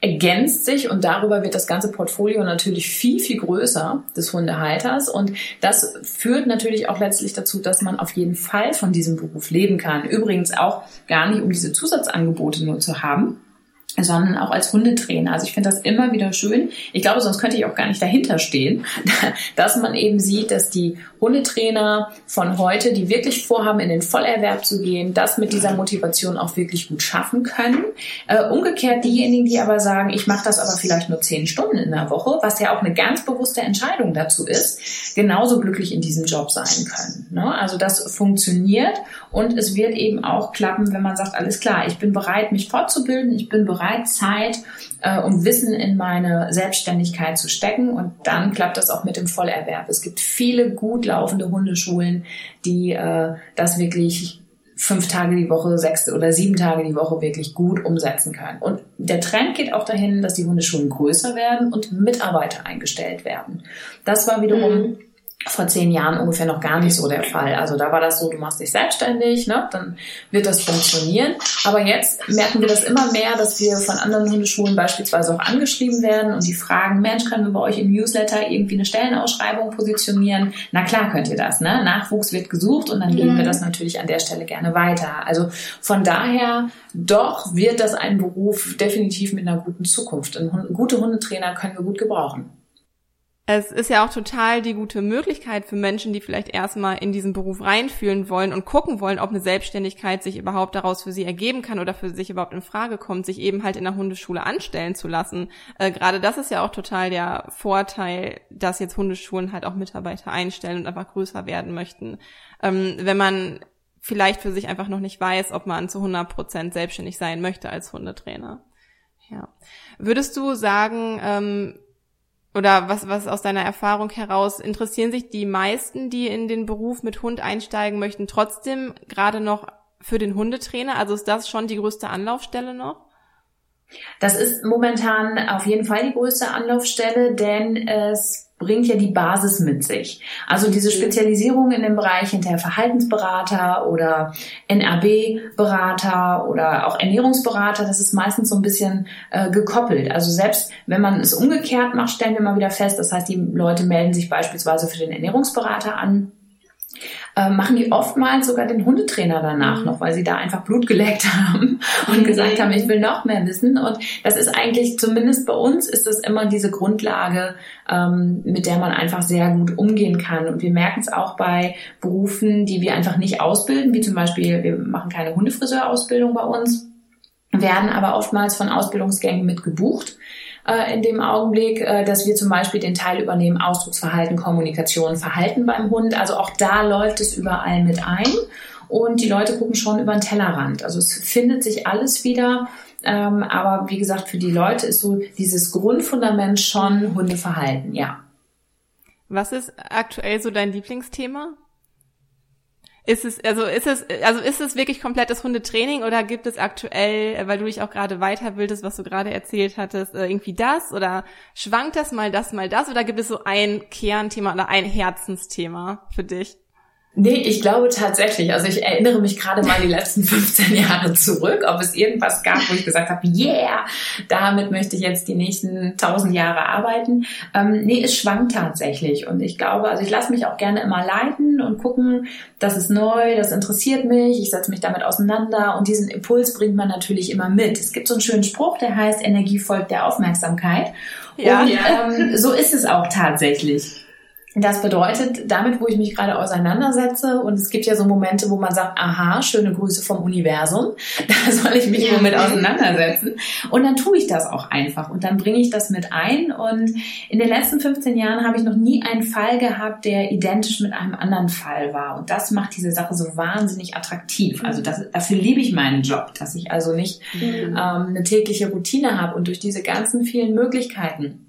ergänzt sich und darüber wird das ganze Portfolio natürlich viel, viel größer des Hundehalters und das führt natürlich auch letztlich dazu, dass man auf jeden Fall von diesem Beruf leben kann. Übrigens auch gar nicht, um diese Zusatzangebote nur zu haben, sondern auch als Hundetrainer. Also ich finde das immer wieder schön. Ich glaube, sonst könnte ich auch gar nicht dahinter stehen, *laughs* dass man eben sieht, dass die Hundetrainer von heute, die wirklich vorhaben, in den Vollerwerb zu gehen, das mit dieser Motivation auch wirklich gut schaffen können. Äh, umgekehrt diejenigen, die aber sagen, ich mache das aber vielleicht nur zehn Stunden in der Woche, was ja auch eine ganz bewusste Entscheidung dazu ist, genauso glücklich in diesem Job sein können. Ne? Also das funktioniert und es wird eben auch klappen, wenn man sagt, alles klar, ich bin bereit, mich fortzubilden, ich bin bereit, Zeit äh, und Wissen in meine Selbstständigkeit zu stecken und dann klappt das auch mit dem Vollerwerb. Es gibt viele gut laufende Hundeschulen, die äh, das wirklich fünf Tage die Woche, sechs oder sieben Tage die Woche wirklich gut umsetzen können. Und der Trend geht auch dahin, dass die Hundeschulen größer werden und Mitarbeiter eingestellt werden. Das war wiederum mhm vor zehn Jahren ungefähr noch gar nicht so der Fall. Also da war das so, du machst dich selbstständig, ne, dann wird das funktionieren. Aber jetzt merken wir das immer mehr, dass wir von anderen Hundeschulen beispielsweise auch angeschrieben werden und die fragen, Mensch, können wir bei euch im Newsletter irgendwie eine Stellenausschreibung positionieren? Na klar könnt ihr das, ne? Nachwuchs wird gesucht und dann geben wir mhm. das natürlich an der Stelle gerne weiter. Also von daher doch wird das ein Beruf definitiv mit einer guten Zukunft. Und gute Hundetrainer können wir gut gebrauchen. Es ist ja auch total die gute Möglichkeit für Menschen, die vielleicht erstmal in diesen Beruf reinfühlen wollen und gucken wollen, ob eine Selbstständigkeit sich überhaupt daraus für sie ergeben kann oder für sich überhaupt in Frage kommt, sich eben halt in der Hundeschule anstellen zu lassen. Äh, gerade das ist ja auch total der Vorteil, dass jetzt Hundeschulen halt auch Mitarbeiter einstellen und einfach größer werden möchten. Ähm, wenn man vielleicht für sich einfach noch nicht weiß, ob man zu 100 Prozent selbstständig sein möchte als Hundetrainer. Ja. Würdest du sagen, ähm, oder was, was aus deiner Erfahrung heraus interessieren sich die meisten, die in den Beruf mit Hund einsteigen möchten, trotzdem gerade noch für den Hundetrainer? Also ist das schon die größte Anlaufstelle noch? Das ist momentan auf jeden Fall die größte Anlaufstelle, denn es bringt ja die Basis mit sich. Also diese Spezialisierung in dem Bereich hinter Verhaltensberater oder NRB-Berater oder auch Ernährungsberater, das ist meistens so ein bisschen äh, gekoppelt. Also selbst wenn man es umgekehrt macht, stellen wir mal wieder fest, das heißt, die Leute melden sich beispielsweise für den Ernährungsberater an äh, machen die oftmals sogar den Hundetrainer danach mhm. noch, weil sie da einfach Blut geleckt *laughs* haben und mhm. gesagt haben, ich will noch mehr wissen. Und das ist eigentlich, zumindest bei uns, ist das immer diese Grundlage, ähm, mit der man einfach sehr gut umgehen kann. Und wir merken es auch bei Berufen, die wir einfach nicht ausbilden, wie zum Beispiel, wir machen keine Hundefriseurausbildung bei uns, werden aber oftmals von Ausbildungsgängen mit gebucht äh, in dem Augenblick, äh, dass wir zum Beispiel den Teil übernehmen, Ausdrucksverhalten, Kommunikation, Verhalten beim Hund. Also auch da läuft es überall mit ein. Und die Leute gucken schon über den Tellerrand. Also es findet sich alles wieder. Ähm, aber wie gesagt, für die Leute ist so dieses Grundfundament schon Hundeverhalten, ja. Was ist aktuell so dein Lieblingsthema? Ist es, also ist es, also ist es wirklich komplettes Hundetraining oder gibt es aktuell, weil du dich auch gerade weiterbildest, was du gerade erzählt hattest, äh, irgendwie das oder schwankt das mal das mal das oder gibt es so ein Kernthema oder ein Herzensthema für dich? Nee, ich glaube tatsächlich. Also ich erinnere mich gerade mal die letzten *laughs* 15 Jahre zurück, ob es irgendwas gab, wo ich gesagt habe, yeah, damit möchte ich jetzt die nächsten 1000 Jahre arbeiten. Ähm, nee, es schwankt tatsächlich. Und ich glaube, also ich lasse mich auch gerne immer leiten und gucken, das ist neu, das interessiert mich, ich setze mich damit auseinander und diesen Impuls bringt man natürlich immer mit. Es gibt so einen schönen Spruch, der heißt, Energie folgt der Aufmerksamkeit. Ja. Und ähm, so ist es auch tatsächlich. Das bedeutet, damit, wo ich mich gerade auseinandersetze, und es gibt ja so Momente, wo man sagt, aha, schöne Grüße vom Universum, *laughs* da soll ich mich ja. womit auseinandersetzen. Und dann tue ich das auch einfach und dann bringe ich das mit ein. Und in den letzten 15 Jahren habe ich noch nie einen Fall gehabt, der identisch mit einem anderen Fall war. Und das macht diese Sache so wahnsinnig attraktiv. Also das, dafür liebe ich meinen Job, dass ich also nicht mhm. ähm, eine tägliche Routine habe und durch diese ganzen vielen Möglichkeiten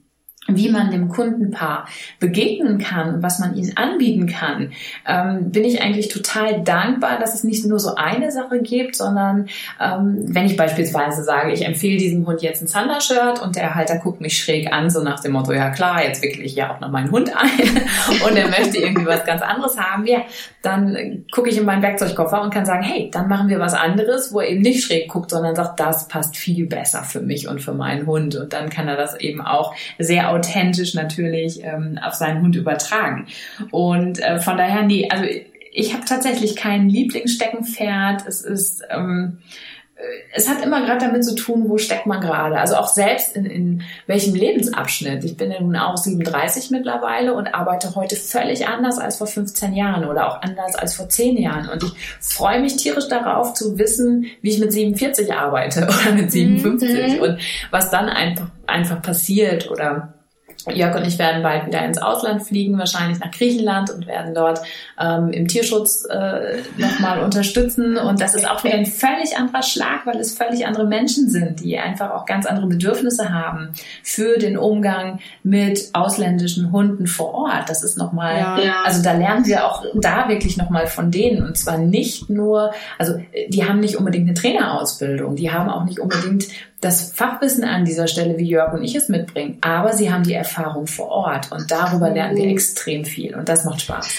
wie man dem Kundenpaar begegnen kann was man ihnen anbieten kann, ähm, bin ich eigentlich total dankbar, dass es nicht nur so eine Sache gibt, sondern ähm, wenn ich beispielsweise sage, ich empfehle diesem Hund jetzt ein Zander-Shirt und der Halter guckt mich schräg an, so nach dem Motto, ja klar, jetzt wickle ich ja auch noch meinen Hund ein *laughs* und er möchte irgendwie was ganz anderes haben, ja, dann gucke ich in meinen Werkzeugkoffer und kann sagen, hey, dann machen wir was anderes, wo er eben nicht schräg guckt, sondern sagt, das passt viel besser für mich und für meinen Hund und dann kann er das eben auch sehr authentisch natürlich ähm, auf seinen Hund übertragen. Und äh, von daher, nee, also ich habe tatsächlich kein Lieblingssteckenpferd. Es ist ähm, es hat immer gerade damit zu tun, wo steckt man gerade. Also auch selbst in, in welchem Lebensabschnitt. Ich bin ja nun auch 37 mittlerweile und arbeite heute völlig anders als vor 15 Jahren oder auch anders als vor 10 Jahren. Und ich freue mich tierisch darauf zu wissen, wie ich mit 47 arbeite *laughs* oder mit 57 mhm. und was dann einfach, einfach passiert oder Jörg und ich werden bald wieder ins Ausland fliegen, wahrscheinlich nach Griechenland und werden dort ähm, im Tierschutz äh, nochmal unterstützen. Und das ist auch wieder ein völlig anderer Schlag, weil es völlig andere Menschen sind, die einfach auch ganz andere Bedürfnisse haben für den Umgang mit ausländischen Hunden vor Ort. Das ist nochmal, ja. also da lernen wir auch da wirklich nochmal von denen. Und zwar nicht nur, also die haben nicht unbedingt eine Trainerausbildung, die haben auch nicht unbedingt das Fachwissen an dieser Stelle, wie Jörg und ich es mitbringen, aber sie haben die Erfahrung vor Ort und darüber lernen wir mhm. extrem viel und das macht Spaß.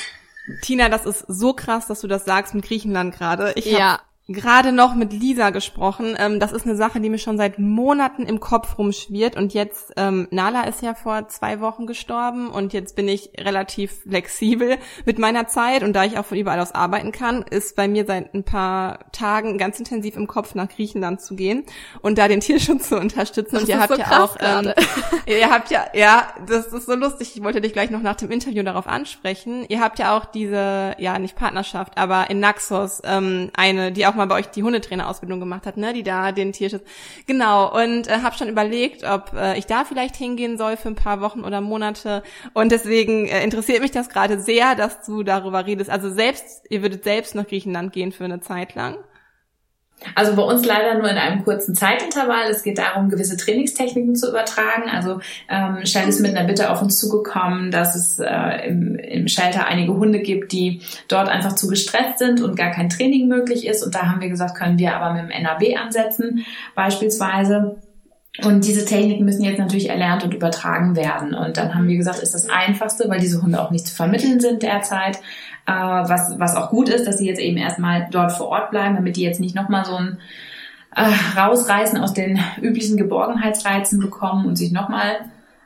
Tina, das ist so krass, dass du das sagst mit Griechenland gerade. Ich ja gerade noch mit Lisa gesprochen. Ähm, das ist eine Sache, die mir schon seit Monaten im Kopf rumschwirrt. Und jetzt, ähm, Nala ist ja vor zwei Wochen gestorben und jetzt bin ich relativ flexibel mit meiner Zeit. Und da ich auch von überall aus arbeiten kann, ist bei mir seit ein paar Tagen ganz intensiv im Kopf nach Griechenland zu gehen und da den Tierschutz zu unterstützen. Das und ihr habt so ja auch, ähm, *laughs* ihr habt ja, ja, das ist so lustig. Ich wollte dich gleich noch nach dem Interview darauf ansprechen. Ihr habt ja auch diese, ja, nicht Partnerschaft, aber in Naxos ähm, eine, die auch mal bei euch die Hundetrainerausbildung gemacht hat, ne, die da den Tierschutz. Genau, und äh, habe schon überlegt, ob äh, ich da vielleicht hingehen soll für ein paar Wochen oder Monate. Und deswegen äh, interessiert mich das gerade sehr, dass du darüber redest. Also selbst, ihr würdet selbst nach Griechenland gehen für eine Zeit lang. Also bei uns leider nur in einem kurzen Zeitintervall. Es geht darum, gewisse Trainingstechniken zu übertragen. Also ähm, Shell ist mit einer Bitte auf uns zugekommen, dass es äh, im, im Shelter einige Hunde gibt, die dort einfach zu gestresst sind und gar kein Training möglich ist. Und da haben wir gesagt, können wir aber mit dem NAB ansetzen beispielsweise. Und diese Techniken müssen jetzt natürlich erlernt und übertragen werden. Und dann haben wir gesagt, ist das Einfachste, weil diese Hunde auch nicht zu vermitteln sind derzeit, äh, was, was auch gut ist, dass sie jetzt eben erstmal dort vor Ort bleiben, damit die jetzt nicht nochmal so ein äh, Rausreißen aus den üblichen Geborgenheitsreizen bekommen und sich nochmal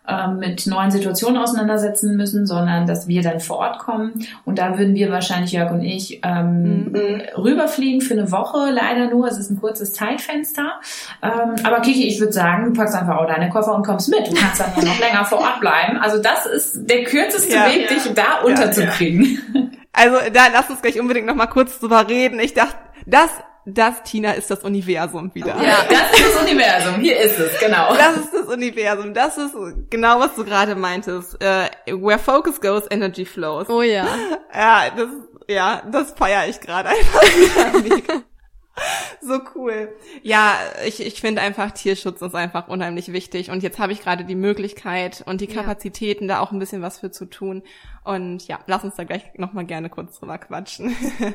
ähm, mit neuen Situationen auseinandersetzen müssen, sondern dass wir dann vor Ort kommen. Und da würden wir wahrscheinlich, Jörg und ich, ähm, mhm. rüberfliegen für eine Woche, leider nur. Es ist ein kurzes Zeitfenster. Ähm, aber Kiki, ich würde sagen, du packst einfach auch deine Koffer und kommst mit. Du kannst dann noch *laughs* länger vor Ort bleiben. Also das ist der kürzeste ja, Weg, ja. dich da unterzukriegen. Ja, also da lass uns gleich unbedingt noch mal kurz drüber reden. Ich dachte, das das, Tina, ist das Universum wieder. Ja, das ist das Universum. Hier ist es, genau. Das ist das Universum. Das ist genau, was du gerade meintest. Uh, where focus goes, energy flows. Oh ja. Ja, das, ja, das feiere ich gerade einfach. *laughs* *laughs* so cool. Ja, ich, ich finde einfach, Tierschutz ist einfach unheimlich wichtig. Und jetzt habe ich gerade die Möglichkeit und die Kapazitäten, ja. da auch ein bisschen was für zu tun. Und ja, lass uns da gleich nochmal gerne kurz drüber quatschen. *laughs*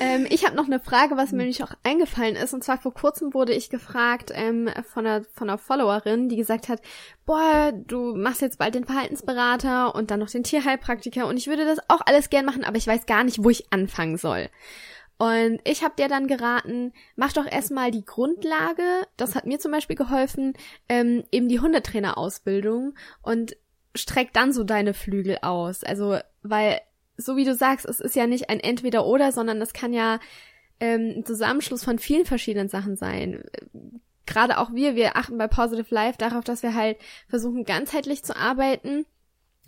Ähm, ich habe noch eine Frage, was mir nämlich auch eingefallen ist. Und zwar vor kurzem wurde ich gefragt ähm, von, einer, von einer Followerin, die gesagt hat, boah, du machst jetzt bald den Verhaltensberater und dann noch den Tierheilpraktiker und ich würde das auch alles gern machen, aber ich weiß gar nicht, wo ich anfangen soll. Und ich habe dir dann geraten, mach doch erstmal die Grundlage, das hat mir zum Beispiel geholfen, ähm, eben die Hundetrainerausbildung und streck dann so deine Flügel aus. Also, weil so wie du sagst, es ist ja nicht ein Entweder-Oder, sondern es kann ja ähm, ein Zusammenschluss von vielen verschiedenen Sachen sein. Gerade auch wir, wir achten bei Positive Life darauf, dass wir halt versuchen, ganzheitlich zu arbeiten.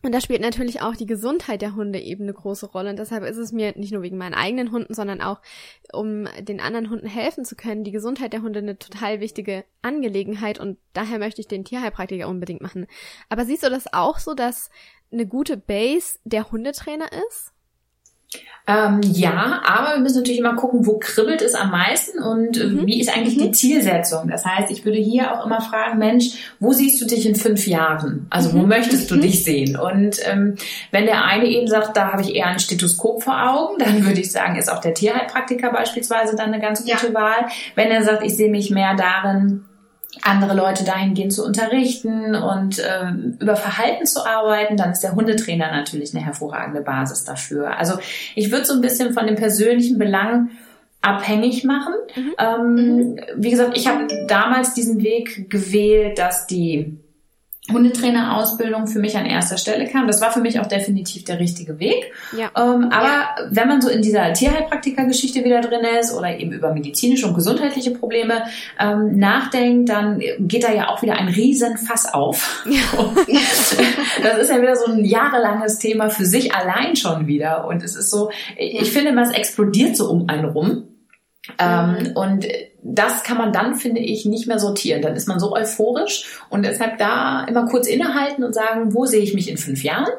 Und da spielt natürlich auch die Gesundheit der Hunde eben eine große Rolle. Und deshalb ist es mir nicht nur wegen meinen eigenen Hunden, sondern auch, um den anderen Hunden helfen zu können, die Gesundheit der Hunde eine total wichtige Angelegenheit. Und daher möchte ich den Tierheilpraktiker unbedingt machen. Aber siehst du das auch so, dass eine gute Base der Hundetrainer ist? Ähm, ja, aber wir müssen natürlich immer gucken, wo kribbelt es am meisten und äh, mhm. wie ist eigentlich mhm. die Zielsetzung. Das heißt, ich würde hier auch immer fragen, Mensch, wo siehst du dich in fünf Jahren? Also mhm. wo möchtest du mhm. dich sehen? Und ähm, wenn der eine eben sagt, da habe ich eher ein Stethoskop vor Augen, *laughs* dann würde ich sagen, ist auch der Tierheilpraktiker beispielsweise dann eine ganz gute ja. Wahl. Wenn er sagt, ich sehe mich mehr darin, andere Leute dahingehend zu unterrichten und äh, über Verhalten zu arbeiten, dann ist der Hundetrainer natürlich eine hervorragende Basis dafür. Also ich würde so ein bisschen von dem persönlichen Belang abhängig machen. Mhm. Ähm, mhm. Wie gesagt, ich habe damals diesen Weg gewählt, dass die Hundetrainerausbildung für mich an erster Stelle kam. Das war für mich auch definitiv der richtige Weg. Ja. Ähm, aber ja. wenn man so in dieser Tierheilpraktiker-Geschichte wieder drin ist oder eben über medizinische und gesundheitliche Probleme ähm, nachdenkt, dann geht da ja auch wieder ein Riesenfass auf. Ja. *laughs* das ist ja wieder so ein jahrelanges Thema für sich allein schon wieder. Und es ist so, ich finde, was explodiert so um einen rum. Ähm, mhm. und das kann man dann, finde ich, nicht mehr sortieren. Dann ist man so euphorisch und deshalb da immer kurz innehalten und sagen, wo sehe ich mich in fünf Jahren?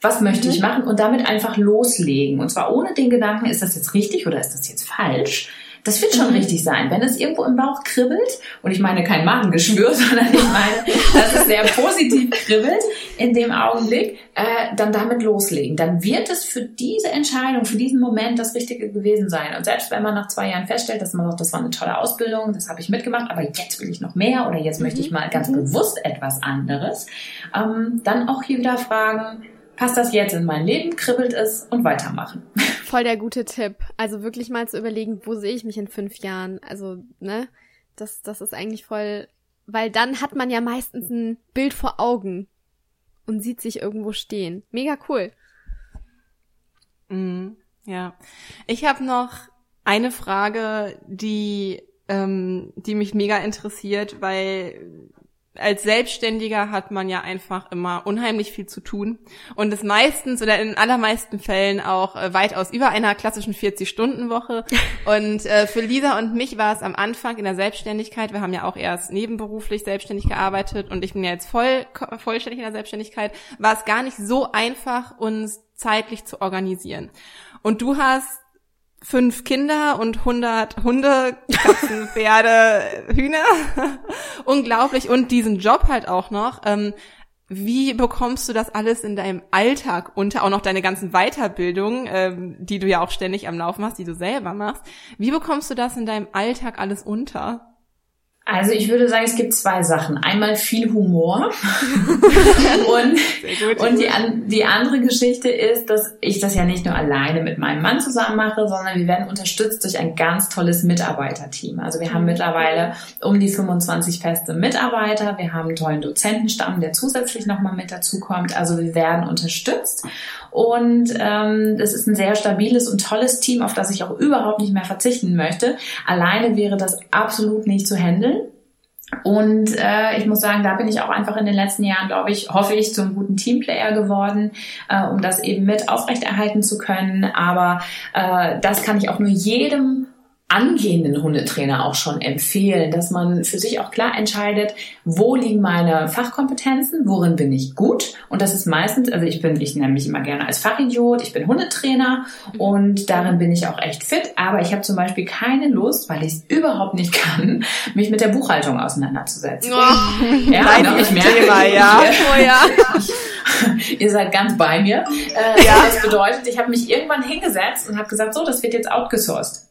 Was möchte mhm. ich machen? Und damit einfach loslegen. Und zwar ohne den Gedanken, ist das jetzt richtig oder ist das jetzt falsch? Das wird schon mhm. richtig sein. Wenn es irgendwo im Bauch kribbelt, und ich meine kein Magengeschwür, *laughs* sondern ich meine, dass es sehr positiv kribbelt in dem Augenblick, äh, dann damit loslegen. Dann wird es für diese Entscheidung, für diesen Moment das Richtige gewesen sein. Und selbst wenn man nach zwei Jahren feststellt, dass man sagt, das war eine tolle Ausbildung, das habe ich mitgemacht, aber jetzt will ich noch mehr oder jetzt möchte ich mhm. mal ganz mhm. bewusst etwas anderes, ähm, dann auch hier wieder fragen, passt das jetzt in mein Leben, kribbelt es und weitermachen. *laughs* Voll der gute Tipp. Also wirklich mal zu überlegen, wo sehe ich mich in fünf Jahren? Also, ne? Das, das ist eigentlich voll, weil dann hat man ja meistens ein Bild vor Augen und sieht sich irgendwo stehen. Mega cool. Mm, ja. Ich habe noch eine Frage, die, ähm, die mich mega interessiert, weil als Selbstständiger hat man ja einfach immer unheimlich viel zu tun und es meistens oder in allermeisten Fällen auch äh, weitaus über einer klassischen 40-Stunden-Woche. *laughs* Und äh, für Lisa und mich war es am Anfang in der Selbstständigkeit, wir haben ja auch erst nebenberuflich selbstständig gearbeitet und ich bin ja jetzt voll vollständig in der Selbstständigkeit, war es gar nicht so einfach, uns zeitlich zu organisieren. Und du hast fünf Kinder und 100 Hunde, Katzen, *laughs* Pferde, Hühner. *laughs* Unglaublich. Und diesen Job halt auch noch. Ähm, wie bekommst du das alles in deinem Alltag unter? Auch noch deine ganzen Weiterbildungen, ähm, die du ja auch ständig am Laufen hast, die du selber machst. Wie bekommst du das in deinem Alltag alles unter? Also ich würde sagen, es gibt zwei Sachen. Einmal viel Humor *laughs* und, und die, die andere Geschichte ist, dass ich das ja nicht nur alleine mit meinem Mann zusammen mache, sondern wir werden unterstützt durch ein ganz tolles Mitarbeiterteam. Also wir haben mhm. mittlerweile um die 25 feste Mitarbeiter. Wir haben einen tollen Dozentenstamm, der zusätzlich nochmal mit dazukommt. Also wir werden unterstützt und ähm, es ist ein sehr stabiles und tolles Team, auf das ich auch überhaupt nicht mehr verzichten möchte. Alleine wäre das absolut nicht zu handeln. Und äh, ich muss sagen, da bin ich auch einfach in den letzten Jahren, glaube ich, hoffe ich, zum guten Teamplayer geworden, äh, um das eben mit aufrechterhalten zu können. Aber äh, das kann ich auch nur jedem angehenden Hundetrainer auch schon empfehlen, dass man für sich auch klar entscheidet, wo liegen meine Fachkompetenzen, worin bin ich gut. Und das ist meistens, also ich bin, ich nenne mich immer gerne als Fachidiot, ich bin Hundetrainer und darin bin ich auch echt fit. Aber ich habe zum Beispiel keine Lust, weil ich es überhaupt nicht kann, mich mit der Buchhaltung auseinanderzusetzen. Oh, ja, genau, ich merke, Thema, ja. Oh, ja. *laughs* Ihr seid ganz bei mir. Äh, ja. Das bedeutet, ich habe mich irgendwann hingesetzt und habe gesagt, so, das wird jetzt outgesourced.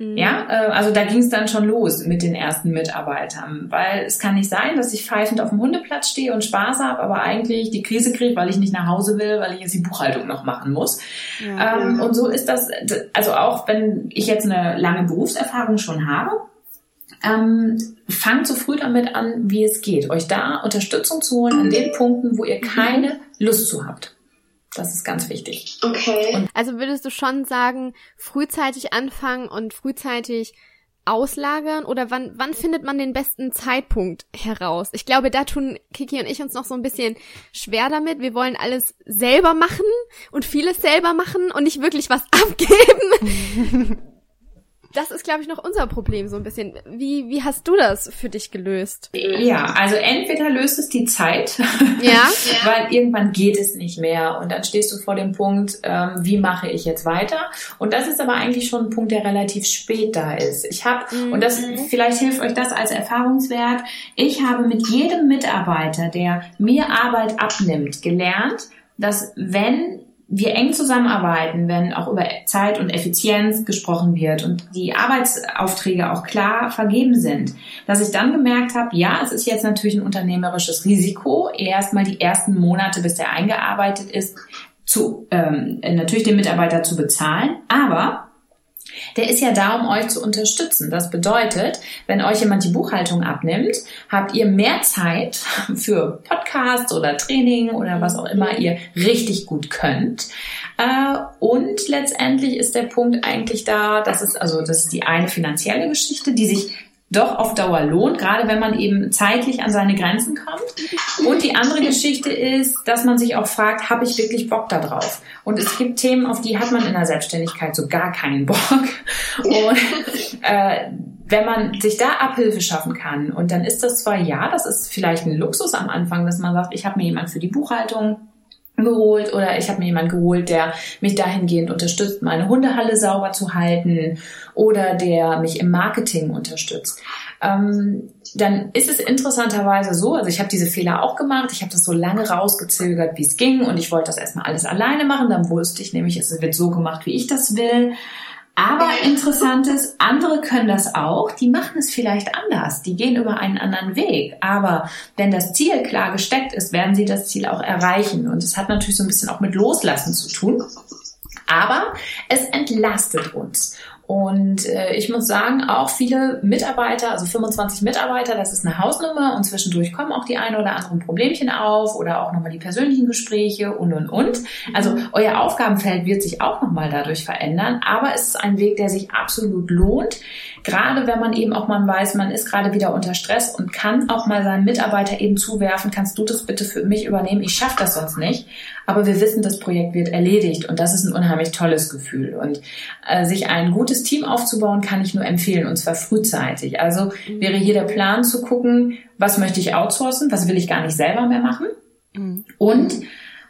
Mhm. Ja, äh, also da ging es dann schon los mit den ersten Mitarbeitern, weil es kann nicht sein, dass ich pfeifend auf dem Hundeplatz stehe und Spaß habe, aber eigentlich die Krise kriege, weil ich nicht nach Hause will, weil ich jetzt die Buchhaltung noch machen muss. Ja, ähm, ja. Und so ist das, also auch wenn ich jetzt eine lange Berufserfahrung schon habe, ähm, fangt so früh damit an, wie es geht, euch da Unterstützung zu holen an den Punkten, wo ihr keine Lust zu habt. Das ist ganz wichtig. Okay. Und also würdest du schon sagen, frühzeitig anfangen und frühzeitig auslagern oder wann, wann findet man den besten Zeitpunkt heraus? Ich glaube, da tun Kiki und ich uns noch so ein bisschen schwer damit. Wir wollen alles selber machen und vieles selber machen und nicht wirklich was *laughs* abgeben. *laughs* das ist, glaube ich, noch unser Problem so ein bisschen. Wie, wie hast du das für dich gelöst? Ja, also entweder löst es die Zeit, *laughs* ja, weil irgendwann geht es nicht mehr und dann stehst du vor dem Punkt, ähm, wie mache ich jetzt weiter? Und das ist aber eigentlich schon ein Punkt, der relativ spät da ist. Ich habe, mhm. und das vielleicht hilft euch das als Erfahrungswert, ich habe mit jedem Mitarbeiter, der mir Arbeit abnimmt, gelernt, dass wenn wir eng zusammenarbeiten, wenn auch über Zeit und Effizienz gesprochen wird und die Arbeitsaufträge auch klar vergeben sind, dass ich dann gemerkt habe, ja, es ist jetzt natürlich ein unternehmerisches Risiko, erstmal die ersten Monate, bis der eingearbeitet ist, zu ähm, natürlich den Mitarbeiter zu bezahlen, aber der ist ja da, um euch zu unterstützen. Das bedeutet, wenn euch jemand die Buchhaltung abnimmt, habt ihr mehr Zeit *laughs* für Podcasts oder Training oder was auch immer ihr richtig gut könnt. Äh, und letztendlich ist der Punkt eigentlich da, das ist also das ist die eine finanzielle Geschichte, die sich doch auf Dauer lohnt, gerade wenn man eben zeitlich an seine Grenzen kommt. Und die andere Geschichte ist, dass man sich auch fragt, habe ich wirklich Bock da drauf? Und es gibt Themen, auf die hat man in der Selbstständigkeit so gar keinen Bock. Und äh, wenn man sich da Abhilfe schaffen kann, und dann ist das zwar ja, das ist vielleicht ein Luxus am Anfang, dass man sagt, ich habe mir jemand für die Buchhaltung geholt oder ich habe mir jemanden geholt, der mich dahingehend unterstützt, meine Hundehalle sauber zu halten oder der mich im Marketing unterstützt. Ähm, dann ist es interessanterweise so, also ich habe diese Fehler auch gemacht, ich habe das so lange rausgezögert, wie es ging und ich wollte das erstmal alles alleine machen, dann wusste ich nämlich, es wird so gemacht, wie ich das will. Aber interessantes, andere können das auch, die machen es vielleicht anders, die gehen über einen anderen Weg. Aber wenn das Ziel klar gesteckt ist, werden sie das Ziel auch erreichen. Und es hat natürlich so ein bisschen auch mit Loslassen zu tun. Aber es entlastet uns. Und äh, ich muss sagen, auch viele Mitarbeiter, also 25 Mitarbeiter, das ist eine Hausnummer und zwischendurch kommen auch die ein oder anderen Problemchen auf oder auch nochmal die persönlichen Gespräche und und und. Also euer Aufgabenfeld wird sich auch nochmal dadurch verändern, aber es ist ein Weg, der sich absolut lohnt. Gerade wenn man eben auch mal weiß, man ist gerade wieder unter Stress und kann auch mal seinen Mitarbeiter eben zuwerfen, kannst du das bitte für mich übernehmen? Ich schaffe das sonst nicht. Aber wir wissen, das Projekt wird erledigt und das ist ein unheimlich tolles Gefühl. Und äh, sich ein gutes Team aufzubauen, kann ich nur empfehlen und zwar frühzeitig. Also wäre hier der Plan zu gucken, was möchte ich outsourcen, was will ich gar nicht selber mehr machen mhm. und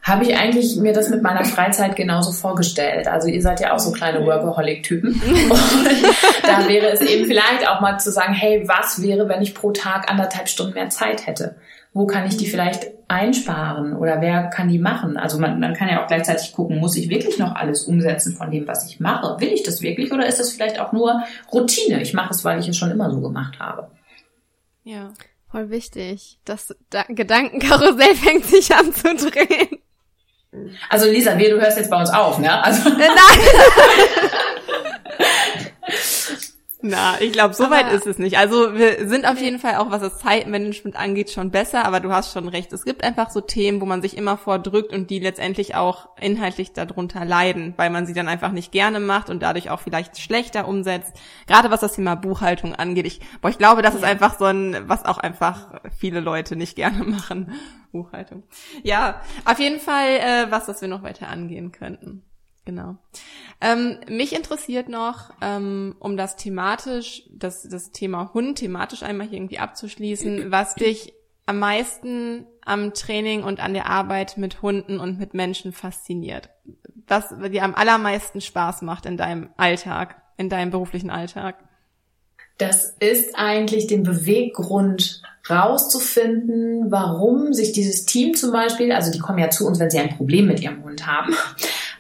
habe ich eigentlich mir das mit meiner Freizeit genauso vorgestellt. Also ihr seid ja auch so kleine Workaholic-Typen. *laughs* da wäre es eben vielleicht auch mal zu sagen, hey, was wäre, wenn ich pro Tag anderthalb Stunden mehr Zeit hätte? Wo kann ich die vielleicht einsparen oder wer kann die machen? Also man, man kann ja auch gleichzeitig gucken, muss ich wirklich noch alles umsetzen von dem, was ich mache? Will ich das wirklich oder ist das vielleicht auch nur Routine? Ich mache es, weil ich es schon immer so gemacht habe. Ja. Voll wichtig. Das da Gedankenkarussell *laughs* fängt sich an zu drehen. Also Lisa, wir, du hörst jetzt bei uns auf, ne? Also Nein. *laughs* Na, ich glaube, so weit ist es nicht. Also wir sind auf jeden Fall auch, was das Zeitmanagement angeht, schon besser, aber du hast schon recht. Es gibt einfach so Themen, wo man sich immer vordrückt und die letztendlich auch inhaltlich darunter leiden, weil man sie dann einfach nicht gerne macht und dadurch auch vielleicht schlechter umsetzt. Gerade was das Thema Buchhaltung angeht. Ich, boah, ich glaube, das ist einfach so ein, was auch einfach viele Leute nicht gerne machen. Buchhaltung. Ja, auf jeden Fall äh, was, das wir noch weiter angehen könnten. Genau. Ähm, mich interessiert noch, ähm, um das thematisch, das, das Thema Hund thematisch einmal hier irgendwie abzuschließen, was dich am meisten am Training und an der Arbeit mit Hunden und mit Menschen fasziniert. Was dir am allermeisten Spaß macht in deinem Alltag, in deinem beruflichen Alltag. Das ist eigentlich den Beweggrund rauszufinden, warum sich dieses Team zum Beispiel, also die kommen ja zu uns, wenn sie ein Problem mit ihrem Hund haben,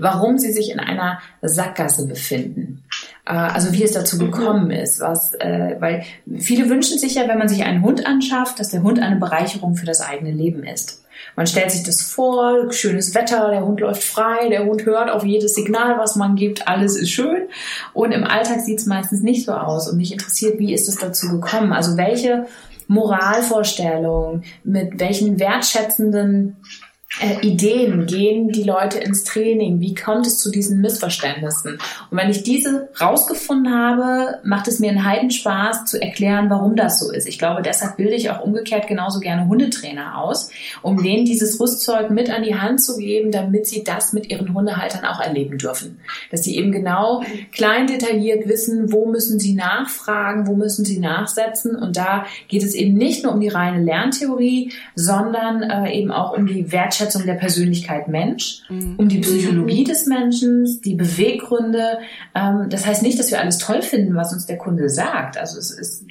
warum sie sich in einer Sackgasse befinden. Äh, also wie es dazu mhm. gekommen ist, was, äh, weil viele wünschen sich ja, wenn man sich einen Hund anschafft, dass der Hund eine Bereicherung für das eigene Leben ist. Man stellt sich das vor, schönes Wetter, der Hund läuft frei, der Hund hört auf jedes Signal, was man gibt, alles ist schön. Und im Alltag sieht es meistens nicht so aus. Und mich interessiert, wie ist es dazu gekommen? Also welche Moralvorstellungen, mit welchen wertschätzenden äh, Ideen gehen die Leute ins Training? Wie kommt es zu diesen Missverständnissen? Und wenn ich diese rausgefunden habe, macht es mir einen Heidenspaß zu erklären, warum das so ist. Ich glaube, deshalb bilde ich auch umgekehrt genauso gerne Hundetrainer aus, um denen dieses Rüstzeug mit an die Hand zu geben, damit sie das mit ihren Hundehaltern auch erleben dürfen. Dass sie eben genau klein detailliert wissen, wo müssen sie nachfragen, wo müssen sie nachsetzen. Und da geht es eben nicht nur um die reine Lerntheorie, sondern äh, eben auch um die Wertschätzung Wertschätzung der Persönlichkeit Mensch, mhm. um die Psychologie des Menschen, die Beweggründe. Ähm, das heißt nicht, dass wir alles toll finden, was uns der Kunde sagt. Also es, ist,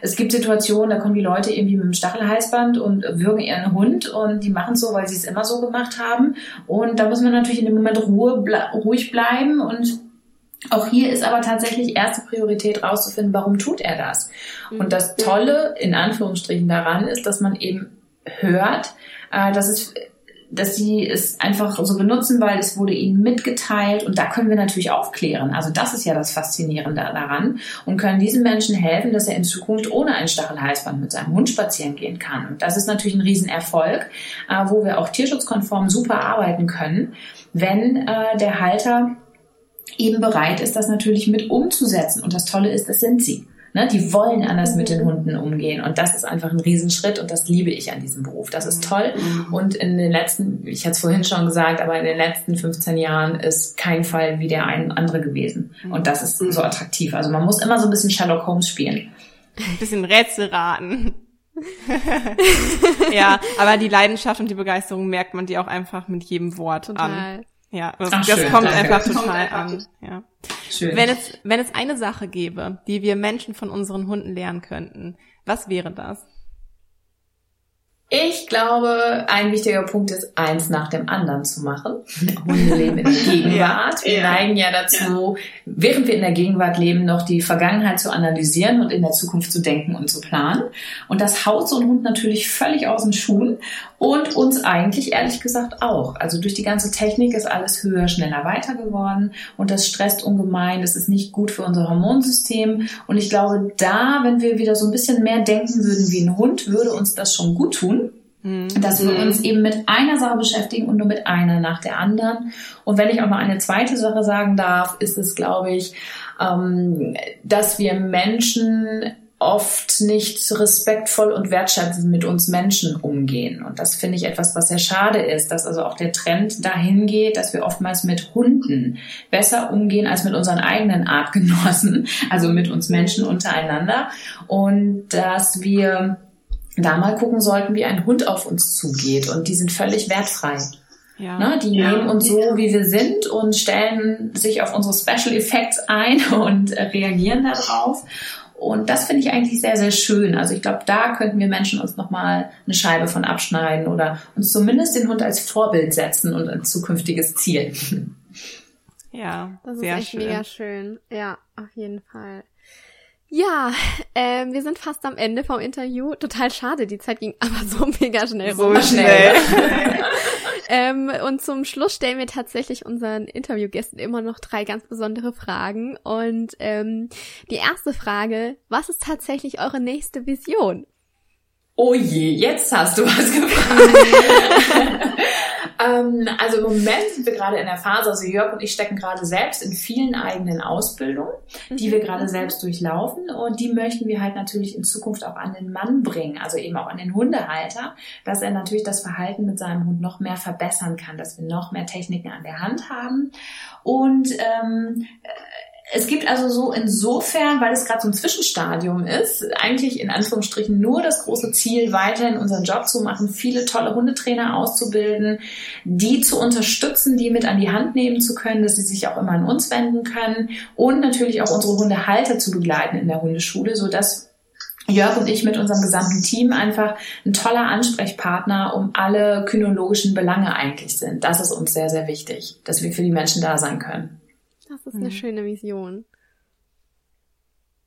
es gibt Situationen, da kommen die Leute irgendwie mit dem Stachelhalsband und würgen ihren Hund und die machen es so, weil sie es immer so gemacht haben. Und da muss man natürlich in dem Moment Ruhe, ruhig bleiben und auch hier ist aber tatsächlich erste Priorität rauszufinden, warum tut er das? Und das mhm. Tolle in Anführungsstrichen daran ist, dass man eben hört, äh, dass es dass sie es einfach so benutzen, weil es wurde ihnen mitgeteilt und da können wir natürlich aufklären. Also das ist ja das Faszinierende daran und können diesen Menschen helfen, dass er in Zukunft ohne ein Stachelhalsband mit seinem Hund spazieren gehen kann. Und das ist natürlich ein Riesenerfolg, äh, wo wir auch tierschutzkonform super arbeiten können, wenn äh, der Halter eben bereit ist, das natürlich mit umzusetzen. Und das Tolle ist, das sind sie. Ne, die wollen anders mit den Hunden umgehen und das ist einfach ein Riesenschritt und das liebe ich an diesem Beruf. Das ist toll mhm. und in den letzten, ich hatte es vorhin schon gesagt, aber in den letzten 15 Jahren ist kein Fall wie der ein andere gewesen und das ist so attraktiv. Also man muss immer so ein bisschen Sherlock Holmes spielen. Ein bisschen Rätsel raten. *laughs* ja, aber die Leidenschaft und die Begeisterung merkt man dir auch einfach mit jedem Wort total. an. Ja, das, Ach, das schön, kommt danke. einfach total an. Ja. Schön. Wenn es, wenn es eine Sache gäbe, die wir Menschen von unseren Hunden lernen könnten, was wäre das? Ich glaube, ein wichtiger Punkt ist, eins nach dem anderen zu machen. *laughs* Hunde leben in der *laughs* Gegenwart. Wir neigen ja dazu, während wir in der Gegenwart leben, noch die Vergangenheit zu analysieren und in der Zukunft zu denken und zu planen. Und das haut so ein Hund natürlich völlig aus den Schuhen und uns eigentlich ehrlich gesagt auch. Also durch die ganze Technik ist alles höher, schneller, weiter geworden und das stresst ungemein. Das ist nicht gut für unser Hormonsystem. Und ich glaube, da, wenn wir wieder so ein bisschen mehr denken würden wie ein Hund, würde uns das schon gut tun Mhm. Dass wir uns eben mit einer Sache beschäftigen und nur mit einer nach der anderen. Und wenn ich auch noch eine zweite Sache sagen darf, ist es, glaube ich, ähm, dass wir Menschen oft nicht respektvoll und wertschätzend mit uns Menschen umgehen. Und das finde ich etwas, was sehr schade ist, dass also auch der Trend dahin geht, dass wir oftmals mit Hunden besser umgehen als mit unseren eigenen Artgenossen, also mit uns Menschen untereinander. Und dass wir da mal gucken sollten, wie ein Hund auf uns zugeht. Und die sind völlig wertfrei. Ja. Ne, die ja. nehmen uns so, wie wir sind und stellen sich auf unsere Special Effects ein *laughs* und reagieren darauf. Und das finde ich eigentlich sehr, sehr schön. Also ich glaube, da könnten wir Menschen uns nochmal eine Scheibe von abschneiden oder uns zumindest den Hund als Vorbild setzen und ein zukünftiges Ziel. *laughs* Ja, das ist echt schön. mega schön. Ja, auf jeden Fall. Ja, ähm, wir sind fast am Ende vom Interview. Total schade, die Zeit ging *laughs* aber so mega schnell so rum. schnell. *laughs* ähm, und zum Schluss stellen wir tatsächlich unseren Interviewgästen immer noch drei ganz besondere Fragen. Und ähm, die erste Frage, was ist tatsächlich eure nächste Vision? Oh je, jetzt hast du was *laughs* gefragt. *laughs* Ähm, also im Moment sind wir gerade in der Phase, also Jörg und ich stecken gerade selbst in vielen eigenen Ausbildungen, die wir gerade selbst durchlaufen. Und die möchten wir halt natürlich in Zukunft auch an den Mann bringen, also eben auch an den Hundehalter, dass er natürlich das Verhalten mit seinem Hund noch mehr verbessern kann, dass wir noch mehr Techniken an der Hand haben. Und ähm, es gibt also so insofern, weil es gerade so ein Zwischenstadium ist, eigentlich in Anführungsstrichen nur das große Ziel, weiterhin unseren Job zu machen, viele tolle Hundetrainer auszubilden, die zu unterstützen, die mit an die Hand nehmen zu können, dass sie sich auch immer an uns wenden können und natürlich auch unsere Hundehalter zu begleiten in der Hundeschule, so dass Jörg und ich mit unserem gesamten Team einfach ein toller Ansprechpartner um alle kynologischen Belange eigentlich sind. Das ist uns sehr, sehr wichtig, dass wir für die Menschen da sein können. Das ist mhm. eine schöne Vision.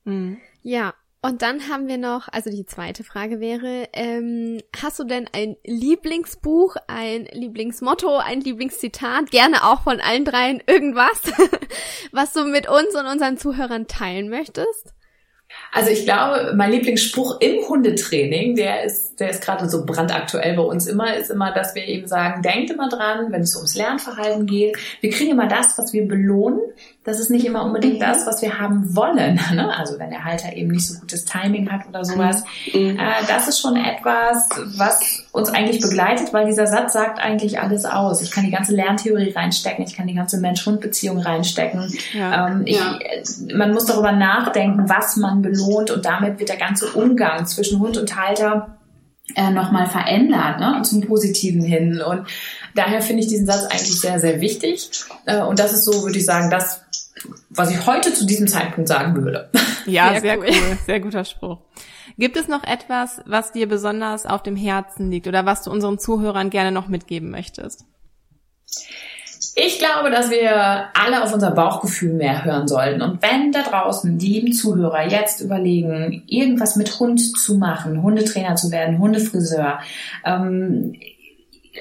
Mhm. Ja, und dann haben wir noch, also die zweite Frage wäre, ähm, hast du denn ein Lieblingsbuch, ein Lieblingsmotto, ein Lieblingszitat, gerne auch von allen dreien irgendwas, *laughs* was du mit uns und unseren Zuhörern teilen möchtest? Also ich glaube, mein Lieblingsspruch im Hundetraining, der ist, der ist gerade so brandaktuell bei uns immer, ist immer, dass wir eben sagen, denkt immer dran, wenn es ums Lernverhalten geht, wir kriegen immer das, was wir belohnen. Das ist nicht immer unbedingt das, was wir haben wollen. *laughs* Ne? Also wenn der Halter eben nicht so gutes Timing hat oder sowas. Mhm. Äh, das ist schon etwas, was uns eigentlich begleitet, weil dieser Satz sagt eigentlich alles aus. Ich kann die ganze Lerntheorie reinstecken, ich kann die ganze Mensch-Hund-Beziehung reinstecken. Ja. Ähm, ich, ja. Man muss darüber nachdenken, was man belohnt und damit wird der ganze Umgang zwischen Hund und Halter äh, nochmal verändert, ne, zum Positiven hin. Und daher finde ich diesen Satz eigentlich sehr, sehr wichtig. Äh, und das ist so, würde ich sagen, das, was ich heute zu diesem Zeitpunkt sagen würde. Ja, sehr, sehr cool. cool. Sehr guter Spruch. Gibt es noch etwas, was dir besonders auf dem Herzen liegt oder was du unseren Zuhörern gerne noch mitgeben möchtest? Ich glaube, dass wir alle auf unser Bauchgefühl mehr hören sollten. Und wenn da draußen die lieben Zuhörer jetzt überlegen, irgendwas mit Hund zu machen, Hundetrainer zu werden, Hundefriseur, ähm,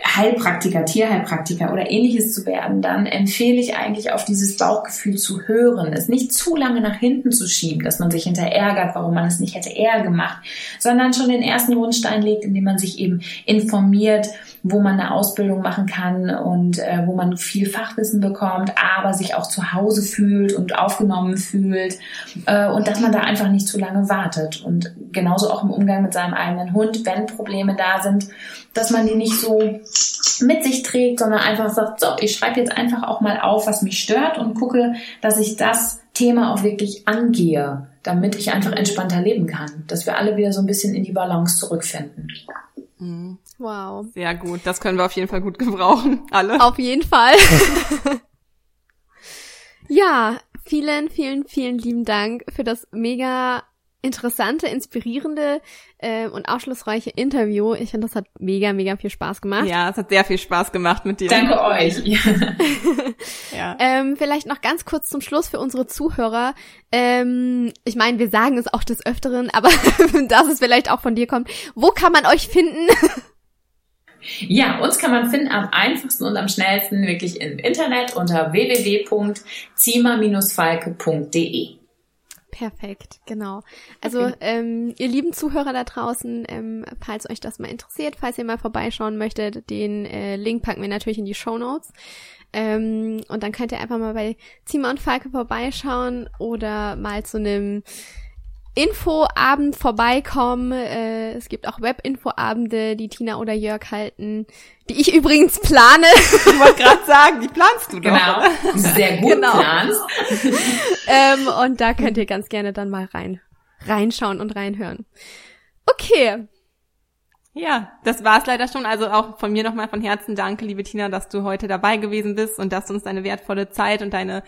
Heilpraktiker, Tierheilpraktiker oder ähnliches zu werden, dann empfehle ich eigentlich auf dieses Bauchgefühl zu hören, es nicht zu lange nach hinten zu schieben, dass man sich hinter ärgert, warum man es nicht hätte eher gemacht, sondern schon den ersten Grundstein legt, indem man sich eben informiert, wo man eine Ausbildung machen kann und äh, wo man viel Fachwissen bekommt, aber sich auch zu Hause fühlt und aufgenommen fühlt äh, und dass man da einfach nicht zu lange wartet. Und genauso auch im Umgang mit seinem eigenen Hund, wenn Probleme da sind, dass man die nicht so mit sich trägt, sondern einfach sagt, so, ich schreibe jetzt einfach auch mal auf, was mich stört und gucke, dass ich das Thema auch wirklich angehe, damit ich einfach entspannter leben kann, dass wir alle wieder so ein bisschen in die Balance zurückfinden. Mhm. Wow. Sehr gut. Das können wir auf jeden Fall gut gebrauchen. Alle. Auf jeden Fall. *laughs* ja, vielen, vielen, vielen lieben Dank für das mega interessante, inspirierende äh, und aufschlussreiche Interview. Ich finde, das hat mega, mega viel Spaß gemacht. Ja, es hat sehr viel Spaß gemacht mit dir. Danke euch. *laughs* *laughs* ja. ähm, vielleicht noch ganz kurz zum Schluss für unsere Zuhörer. Ähm, ich meine, wir sagen es auch des Öfteren, aber *laughs* dass es vielleicht auch von dir kommt. Wo kann man euch finden? Ja, uns kann man finden am einfachsten und am schnellsten wirklich im Internet unter www.zima-falke.de. Perfekt, genau. Also okay. ähm, ihr lieben Zuhörer da draußen, ähm, falls euch das mal interessiert, falls ihr mal vorbeischauen möchtet, den äh, Link packen wir natürlich in die Show Notes. Ähm, und dann könnt ihr einfach mal bei Zima und Falke vorbeischauen oder mal zu einem Infoabend vorbeikommen. Äh, es gibt auch Webinfoabende, die Tina oder Jörg halten, die ich *laughs* übrigens plane. Ich wollte gerade sagen, die planst du doch. Genau, sehr gut genau. planst. *laughs* ähm, und da könnt ihr ganz gerne dann mal rein reinschauen und reinhören. Okay. Ja, das war's leider schon. Also auch von mir nochmal von Herzen danke, liebe Tina, dass du heute dabei gewesen bist und dass du uns deine wertvolle Zeit und deine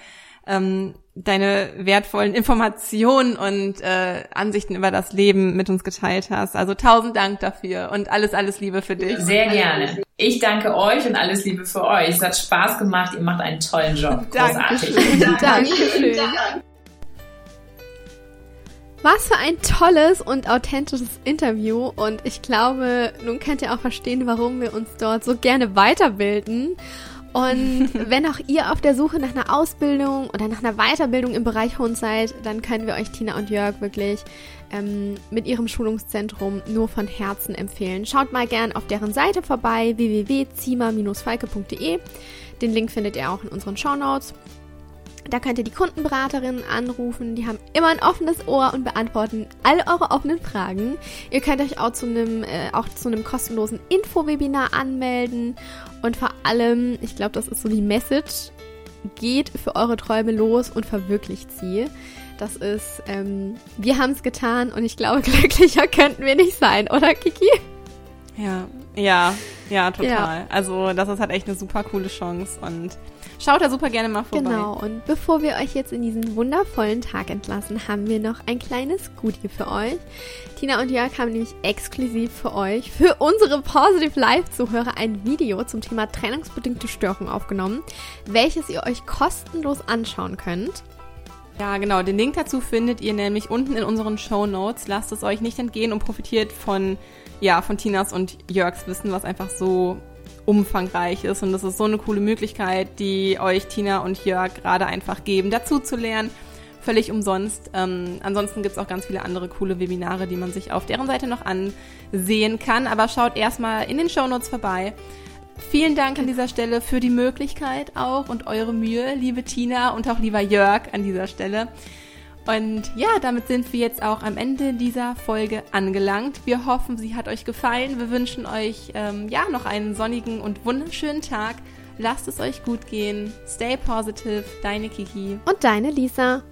ähm, deine wertvollen Informationen und äh, Ansichten über das Leben mit uns geteilt hast. Also tausend Dank dafür und alles, alles Liebe für dich. Sehr gerne. Ich danke euch und alles Liebe für euch. Es hat Spaß gemacht. Ihr macht einen tollen Job. *laughs* Großartig. Dankeschön. Dankeschön. Was für ein tolles und authentisches Interview und ich glaube, nun könnt ihr auch verstehen, warum wir uns dort so gerne weiterbilden und *laughs* wenn auch ihr auf der Suche nach einer Ausbildung oder nach einer Weiterbildung im Bereich Hund seid, dann können wir euch Tina und Jörg wirklich ähm, mit ihrem Schulungszentrum nur von Herzen empfehlen. Schaut mal gern auf deren Seite vorbei, www.zima-falke.de. Den Link findet ihr auch in unseren Show Notes. Da könnt ihr die Kundenberaterinnen anrufen. Die haben immer ein offenes Ohr und beantworten alle eure offenen Fragen. Ihr könnt euch auch zu einem, äh, auch zu einem kostenlosen Info-Webinar anmelden. Und vor allem, ich glaube, das ist so die Message, geht für eure Träume los und verwirklicht sie. Das ist, ähm, wir haben es getan und ich glaube, *laughs* glücklicher könnten wir nicht sein, oder Kiki? Ja, ja, ja, total. Ja. Also das ist halt echt eine super coole Chance und Schaut da super gerne mal vorbei. Genau, und bevor wir euch jetzt in diesen wundervollen Tag entlassen, haben wir noch ein kleines Goodie für euch. Tina und Jörg haben nämlich exklusiv für euch, für unsere Positive Live-Zuhörer, ein Video zum Thema trennungsbedingte Störung aufgenommen, welches ihr euch kostenlos anschauen könnt. Ja, genau. Den Link dazu findet ihr nämlich unten in unseren Show Notes. Lasst es euch nicht entgehen und profitiert von, ja, von Tinas und Jörgs Wissen, was einfach so umfangreich ist. Und das ist so eine coole Möglichkeit, die euch Tina und Jörg gerade einfach geben, dazu zu lernen. Völlig umsonst. Ähm, ansonsten gibt's auch ganz viele andere coole Webinare, die man sich auf deren Seite noch ansehen kann. Aber schaut erstmal in den Shownotes vorbei. Vielen Dank an dieser Stelle für die Möglichkeit auch und eure Mühe, liebe Tina und auch lieber Jörg an dieser Stelle. Und ja, damit sind wir jetzt auch am Ende dieser Folge angelangt. Wir hoffen, sie hat euch gefallen. Wir wünschen euch ähm, ja noch einen sonnigen und wunderschönen Tag. Lasst es euch gut gehen. Stay positive. Deine Kiki. Und deine Lisa.